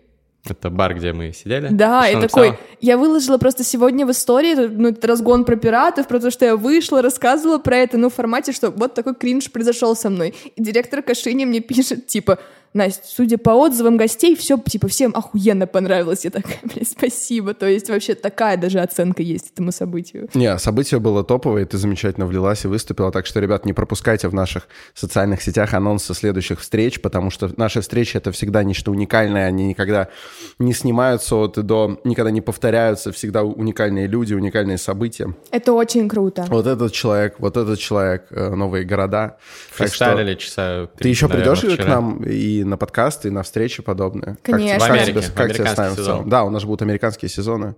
Это бар, где мы сидели. Да, и такой, я выложила просто сегодня в истории, ну, это разгон про пиратов, про то, что я вышла, рассказывала про это, ну, в формате, что вот такой кринж произошел со мной. И директор Кашини мне пишет, типа, Настя, судя по отзывам гостей, все, типа, всем охуенно понравилось. Я такая, блин, спасибо. То есть вообще такая даже оценка есть этому событию. Не, событие было топовое, ты замечательно влилась и выступила, так что, ребят, не пропускайте в наших социальных сетях анонсы следующих встреч, потому что наши встречи — это всегда нечто уникальное, они никогда не снимаются от и до, никогда не повторяются, всегда уникальные люди, уникальные события. Это очень круто. Вот этот человек, вот этот человек, э, новые города. Фристайлили часа ты еще придешь к нам и на подкасты, и на встречи подобные? Как Конечно. тебе- В как Америке, в как тебе американский ставим в сезон. целом? Да, у нас же будут американские сезоны.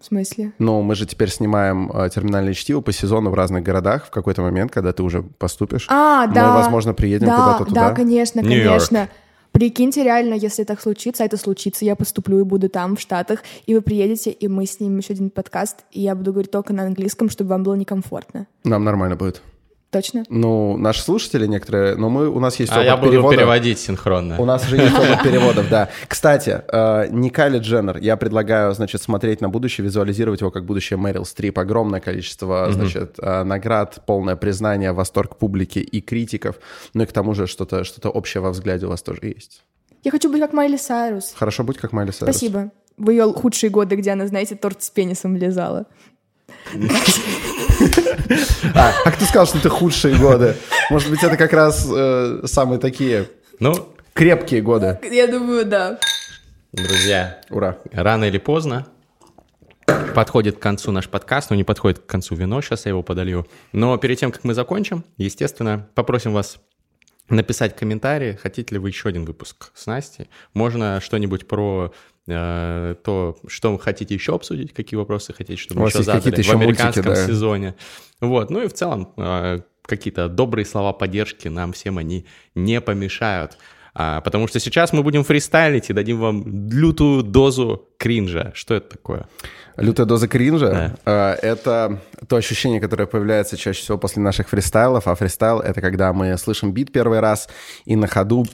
В смысле? Но мы же теперь снимаем э, терминальное чтиво по сезону в разных городах в какой-то момент, когда ты уже поступишь. А, мы, да. возможно, приедем да, куда-то туда. Да, конечно, конечно. Прикиньте, реально, если так случится, а это случится, я поступлю и буду там, в Штатах, и вы приедете, и мы снимем еще один подкаст, и я буду говорить только на английском, чтобы вам было некомфортно. Нам нормально будет. Точно? Ну, наши слушатели некоторые, но мы, у нас есть А опыт я буду перевода. переводить синхронно. У нас уже есть опыт переводов, да. Кстати, э, не Кайли Дженнер. Я предлагаю, значит, смотреть на будущее, визуализировать его как будущее Мэрил Стрип. Огромное количество, значит, э, наград, полное признание, восторг публики и критиков. Ну и к тому же что-то что общее во взгляде у вас тоже есть. Я хочу быть как Майли Сайрус. Хорошо, будь как Майли Сайрус. Спасибо. В ее худшие годы, где она, знаете, торт с пенисом влезала. А, как ты сказал, что это худшие годы? Может быть, это как раз э, самые такие Ну, крепкие годы. Я думаю, да. друзья, Ура. рано или поздно подходит к концу наш подкаст, но не подходит к концу вино, сейчас я его подолью. Но перед тем, как мы закончим, естественно, попросим вас написать комментарии, хотите ли вы еще один выпуск с Настей. Можно что-нибудь про то, что вы хотите еще обсудить, какие вопросы хотите, чтобы мы еще задали какие-то в еще мультики, американском да. сезоне. Вот, ну и в целом э, какие-то добрые слова поддержки нам всем они не помешают. А, потому что сейчас мы будем фристайлить и дадим вам лютую дозу кринжа. Что это такое? Лютая доза кринжа э, это то ощущение, которое появляется чаще всего после наших фристайлов. А фристайл — это когда мы слышим бит первый раз и на ходу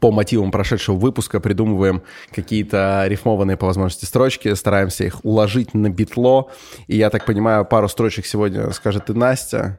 по мотивам прошедшего выпуска придумываем какие-то рифмованные по возможности строчки, стараемся их уложить на битло. И я так понимаю, пару строчек сегодня скажет и Настя.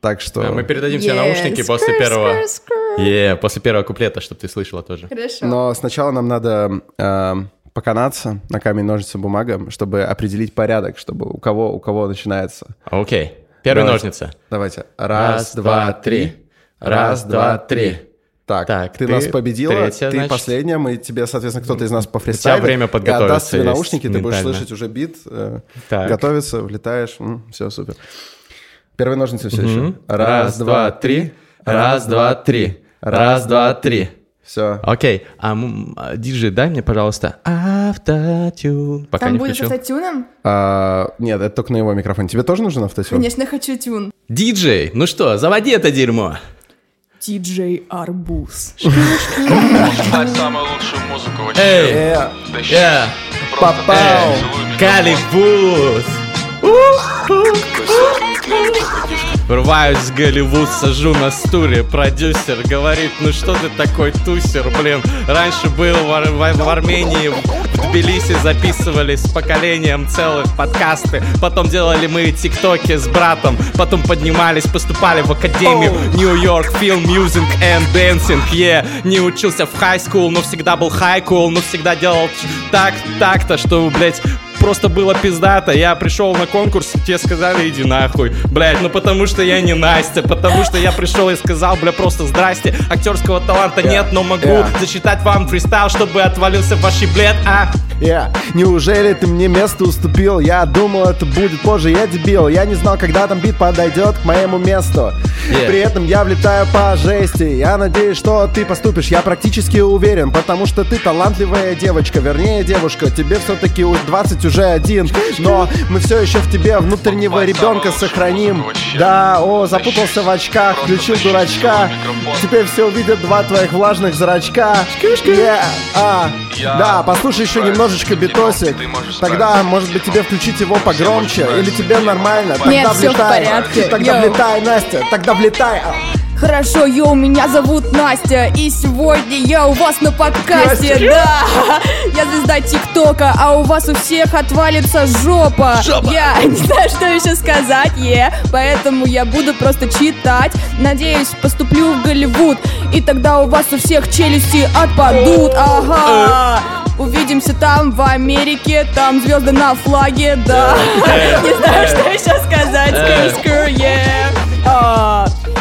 Так что... А Мы передадим тебе Yeah, наушники после скр, первого... скр, скр. Е, после первого куплета, чтобы ты слышала тоже. Хорошо. Но сначала нам надо э, поканаться на камень, ножницы, бумага, чтобы определить порядок, чтобы у кого, у кого начинается. Окей. Первые Давайте. ножницы. Давайте. Раз, два, три. Раз, два, три. Так, Так, ты, ты нас победила, третья, ты значит. последняя, мы тебе, соответственно, кто-то из нас по фристайлу. время подготовиться И отдаст тебе есть наушники, ты будешь ментально. слышать уже бит, э, Так. готовиться, влетаешь, все, супер. Первые ножницы все еще. Раз, два, три. Раз, два, три. Раз, два, три. Все. Окей. А, а, диджей, дай мне, пожалуйста, автотюн. Пока Там не будет включил. с автотюном? А, нет, это только на его микрофоне. Тебе тоже нужен автотюн? Конечно, хочу тюн. Диджей, ну что, заводи это дерьмо. Диджей Арбуз. Слать самую лучшую музыку вообще. Эй, Э, я, попал. Голливуд! Врываюсь в Голливуд, сажу на стуле. Продюсер говорит, ну что ты такой тусер, блин? Раньше был в, Ар- в- Армении, в Тбилиси записывали с поколением целых подкасты. Потом делали мы тиктоки с братом Потом поднимались, поступали в академию. Нью-Йорк Film Music and Dancing, yeah. Не учился в school, но всегда был high cool Но всегда делал так, так-то, что, блять, просто было пиздато. Я пришел на конкурс, тебе сказали, иди нахуй. Блять, ну потому что я не Настя, потому что я пришел и сказал, бля, просто здрасте. Актерского таланта нет, но могу yeah. зачитать вам фристайл, чтобы отвалился ваш блед, а? Я, неужели ты мне место уступил? Я думал, это будет позже, я дебил. Я не знал, когда там бит подойдет к моему месту. Yeah. При этом я влетаю по жести. Я надеюсь, что ты поступишь, я практически уверен Потому что ты талантливая девочка, вернее девушка Тебе все-таки 20 уже один. Но мы все еще в тебе внутреннего ребенка сохраним. Да, о, запутался в очках, включил дурачка. Теперь все увидят два твоих влажных зрачка. Yeah, а, Да, послушай еще немножечко битосик Тогда, может быть, тебе включить его погромче Или тебе нормально Тогда Нет, всё в влетай порядке, Тогда йоу. влетай, Настя, тогда влетай Хорошо, йоу, меня зовут Настя, и сегодня я у вас на подкасте, Настя. да. Я звезда ТикТока, а у вас у всех отвалится жопа. Я не знаю, что еще сказать, е, поэтому я буду просто читать. Надеюсь, поступлю в Голливуд, и тогда у вас у всех челюсти отпадут, ага. Увидимся там, в Америке, там звезды на флаге, да. Не знаю, что еще сказать, скр-скр, е. А,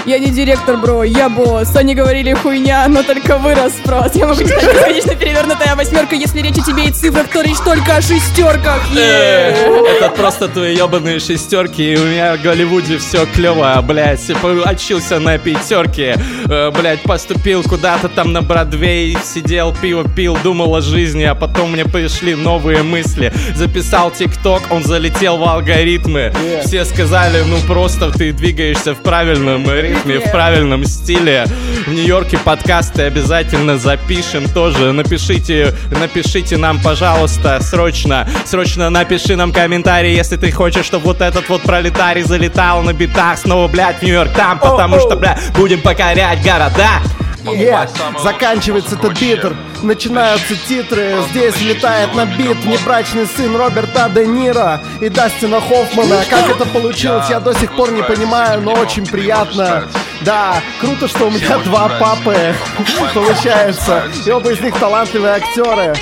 Я не директор, бро, я босс. Они говорили хуйня, но только вырос спрос. Я могу сказать, бесконечно перевернутая восьмерка, если речь о тебе и цифрах, то речь только о шестерках. Е. Это просто твои ебаные шестерки, и у меня в Голливуде все клево, блядь. Учился на пятерке, э, блядь, поступил куда-то там на Бродвей, сидел, пиво пил, думал о жизни, а потом мне пришли новые мысли. Записал ТикТок, он залетел в алгоритмы. Все сказали, ну просто ты двигаешься в правильном ритме, в правильном стиле. В Нью-Йорке подкасты обязательно запишем тоже. Напишите, напишите нам, пожалуйста, срочно, срочно напиши нам комментарий, если ты хочешь, чтобы вот этот вот пролетарий залетал на битах снова, блядь, в Нью-Йорк там, потому что, бля, будем покорять города. Yeah. Заканчивается этот битр, начинаются титры. Здесь летает на бит внебрачный сын Роберта Де Ниро и Дастина Хоффмана. Как это получилось, я до сих пор не понимаю, но очень приятно. Да, круто, что у меня два папы получается. И оба из них талантливые актеры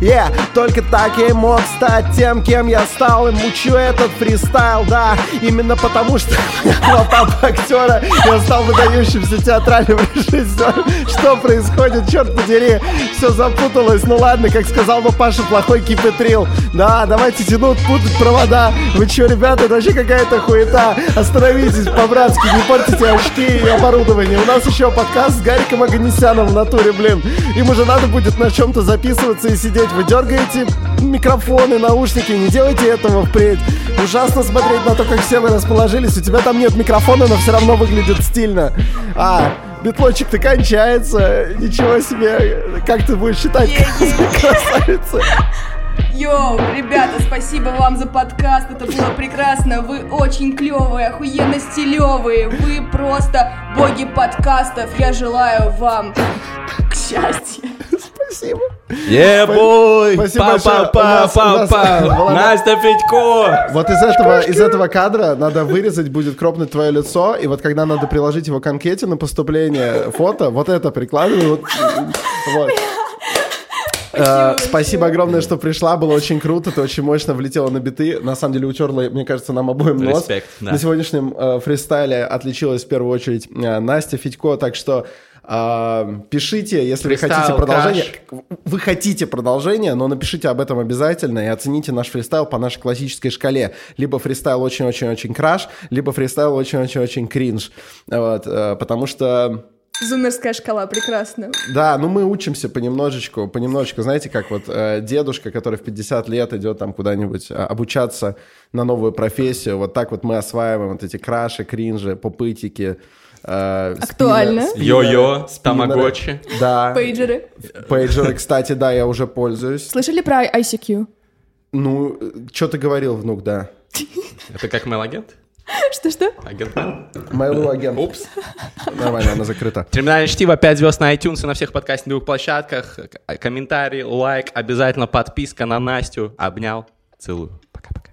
Yeah, только так я и мог стать тем, кем я стал И мучу этот фристайл, да. Именно потому, что два папа актера Я стал выдающимся театральным режиссером. Что происходит, черт подери? Все запуталось, ну ладно, как сказал бы Паша, плохой кипетрил Да, давайте тянуть, путать провода. Вы че, ребята, это вообще какая-то хуета? Остановитесь по-братски, не портите очки и оборудование. У нас еще подкаст с Гариком Аганесяном в натуре, блин. Им уже надо будет на чем-то записываться и сидеть Вы дергаете микрофоны, наушники, не делайте этого впредь. Ужасно смотреть на то, как все вы расположились. У тебя там нет микрофона, но все равно выглядит стильно. А, битлочек-то кончается. Ничего себе, как ты будешь считать, красавица Йоу, ребята, спасибо вам за подкаст, это было прекрасно, вы очень клевые, охуенно стилевые, вы просто боги подкастов, я желаю вам к счастью. Спасибо Ебой! Спасибо большое. У нас- у нас Па-па-па-па! была- Настя Федько! Вот из этого, из этого кадра надо вырезать будет кропнуть твое лицо, и вот когда надо приложить его к анкете на поступление фото, вот это прикладываю. Вот, вот. Э, Спасибо огромное, что пришла, было очень круто, ты очень мощно влетела на биты, на самом деле утерла, мне кажется, нам обоим нос. Респект, да. На сегодняшнем э, фристайле отличилась в первую очередь э, Настя Федько, так что пишите, если вы хотите продолжение. краш. Вы хотите продолжение, но напишите об этом обязательно и оцените наш фристайл по нашей классической шкале. Либо фристайл очень-очень-очень краш, либо фристайл очень-очень-очень кринж. Вот, э, потому что... Зумерская шкала, прекрасно. Да, ну мы учимся понемножечку, понемножечку. Знаете, как вот э, дедушка, который в 50 лет идет там куда-нибудь а, обучаться на новую профессию, вот так вот мы осваиваем вот эти краши, кринжи, попытики, э, Актуально. спина- Йо-йо, тамагочи. Да. Пейджеры. Пейджеры, кстати, да, я уже пользуюсь. Слышали про ICQ? Ну, что ты говорил, внук, да. Это как mail-агент? Что-что? Агент mail? Mail.ru агент. Упс. Нормально, она закрыта. Терминальное чтиво, 5 звезд на iTunes и на всех подкастинговых площадках. К- Комментарий, лайк, обязательно подписка на Настю. Обнял, целую. Пока-пока.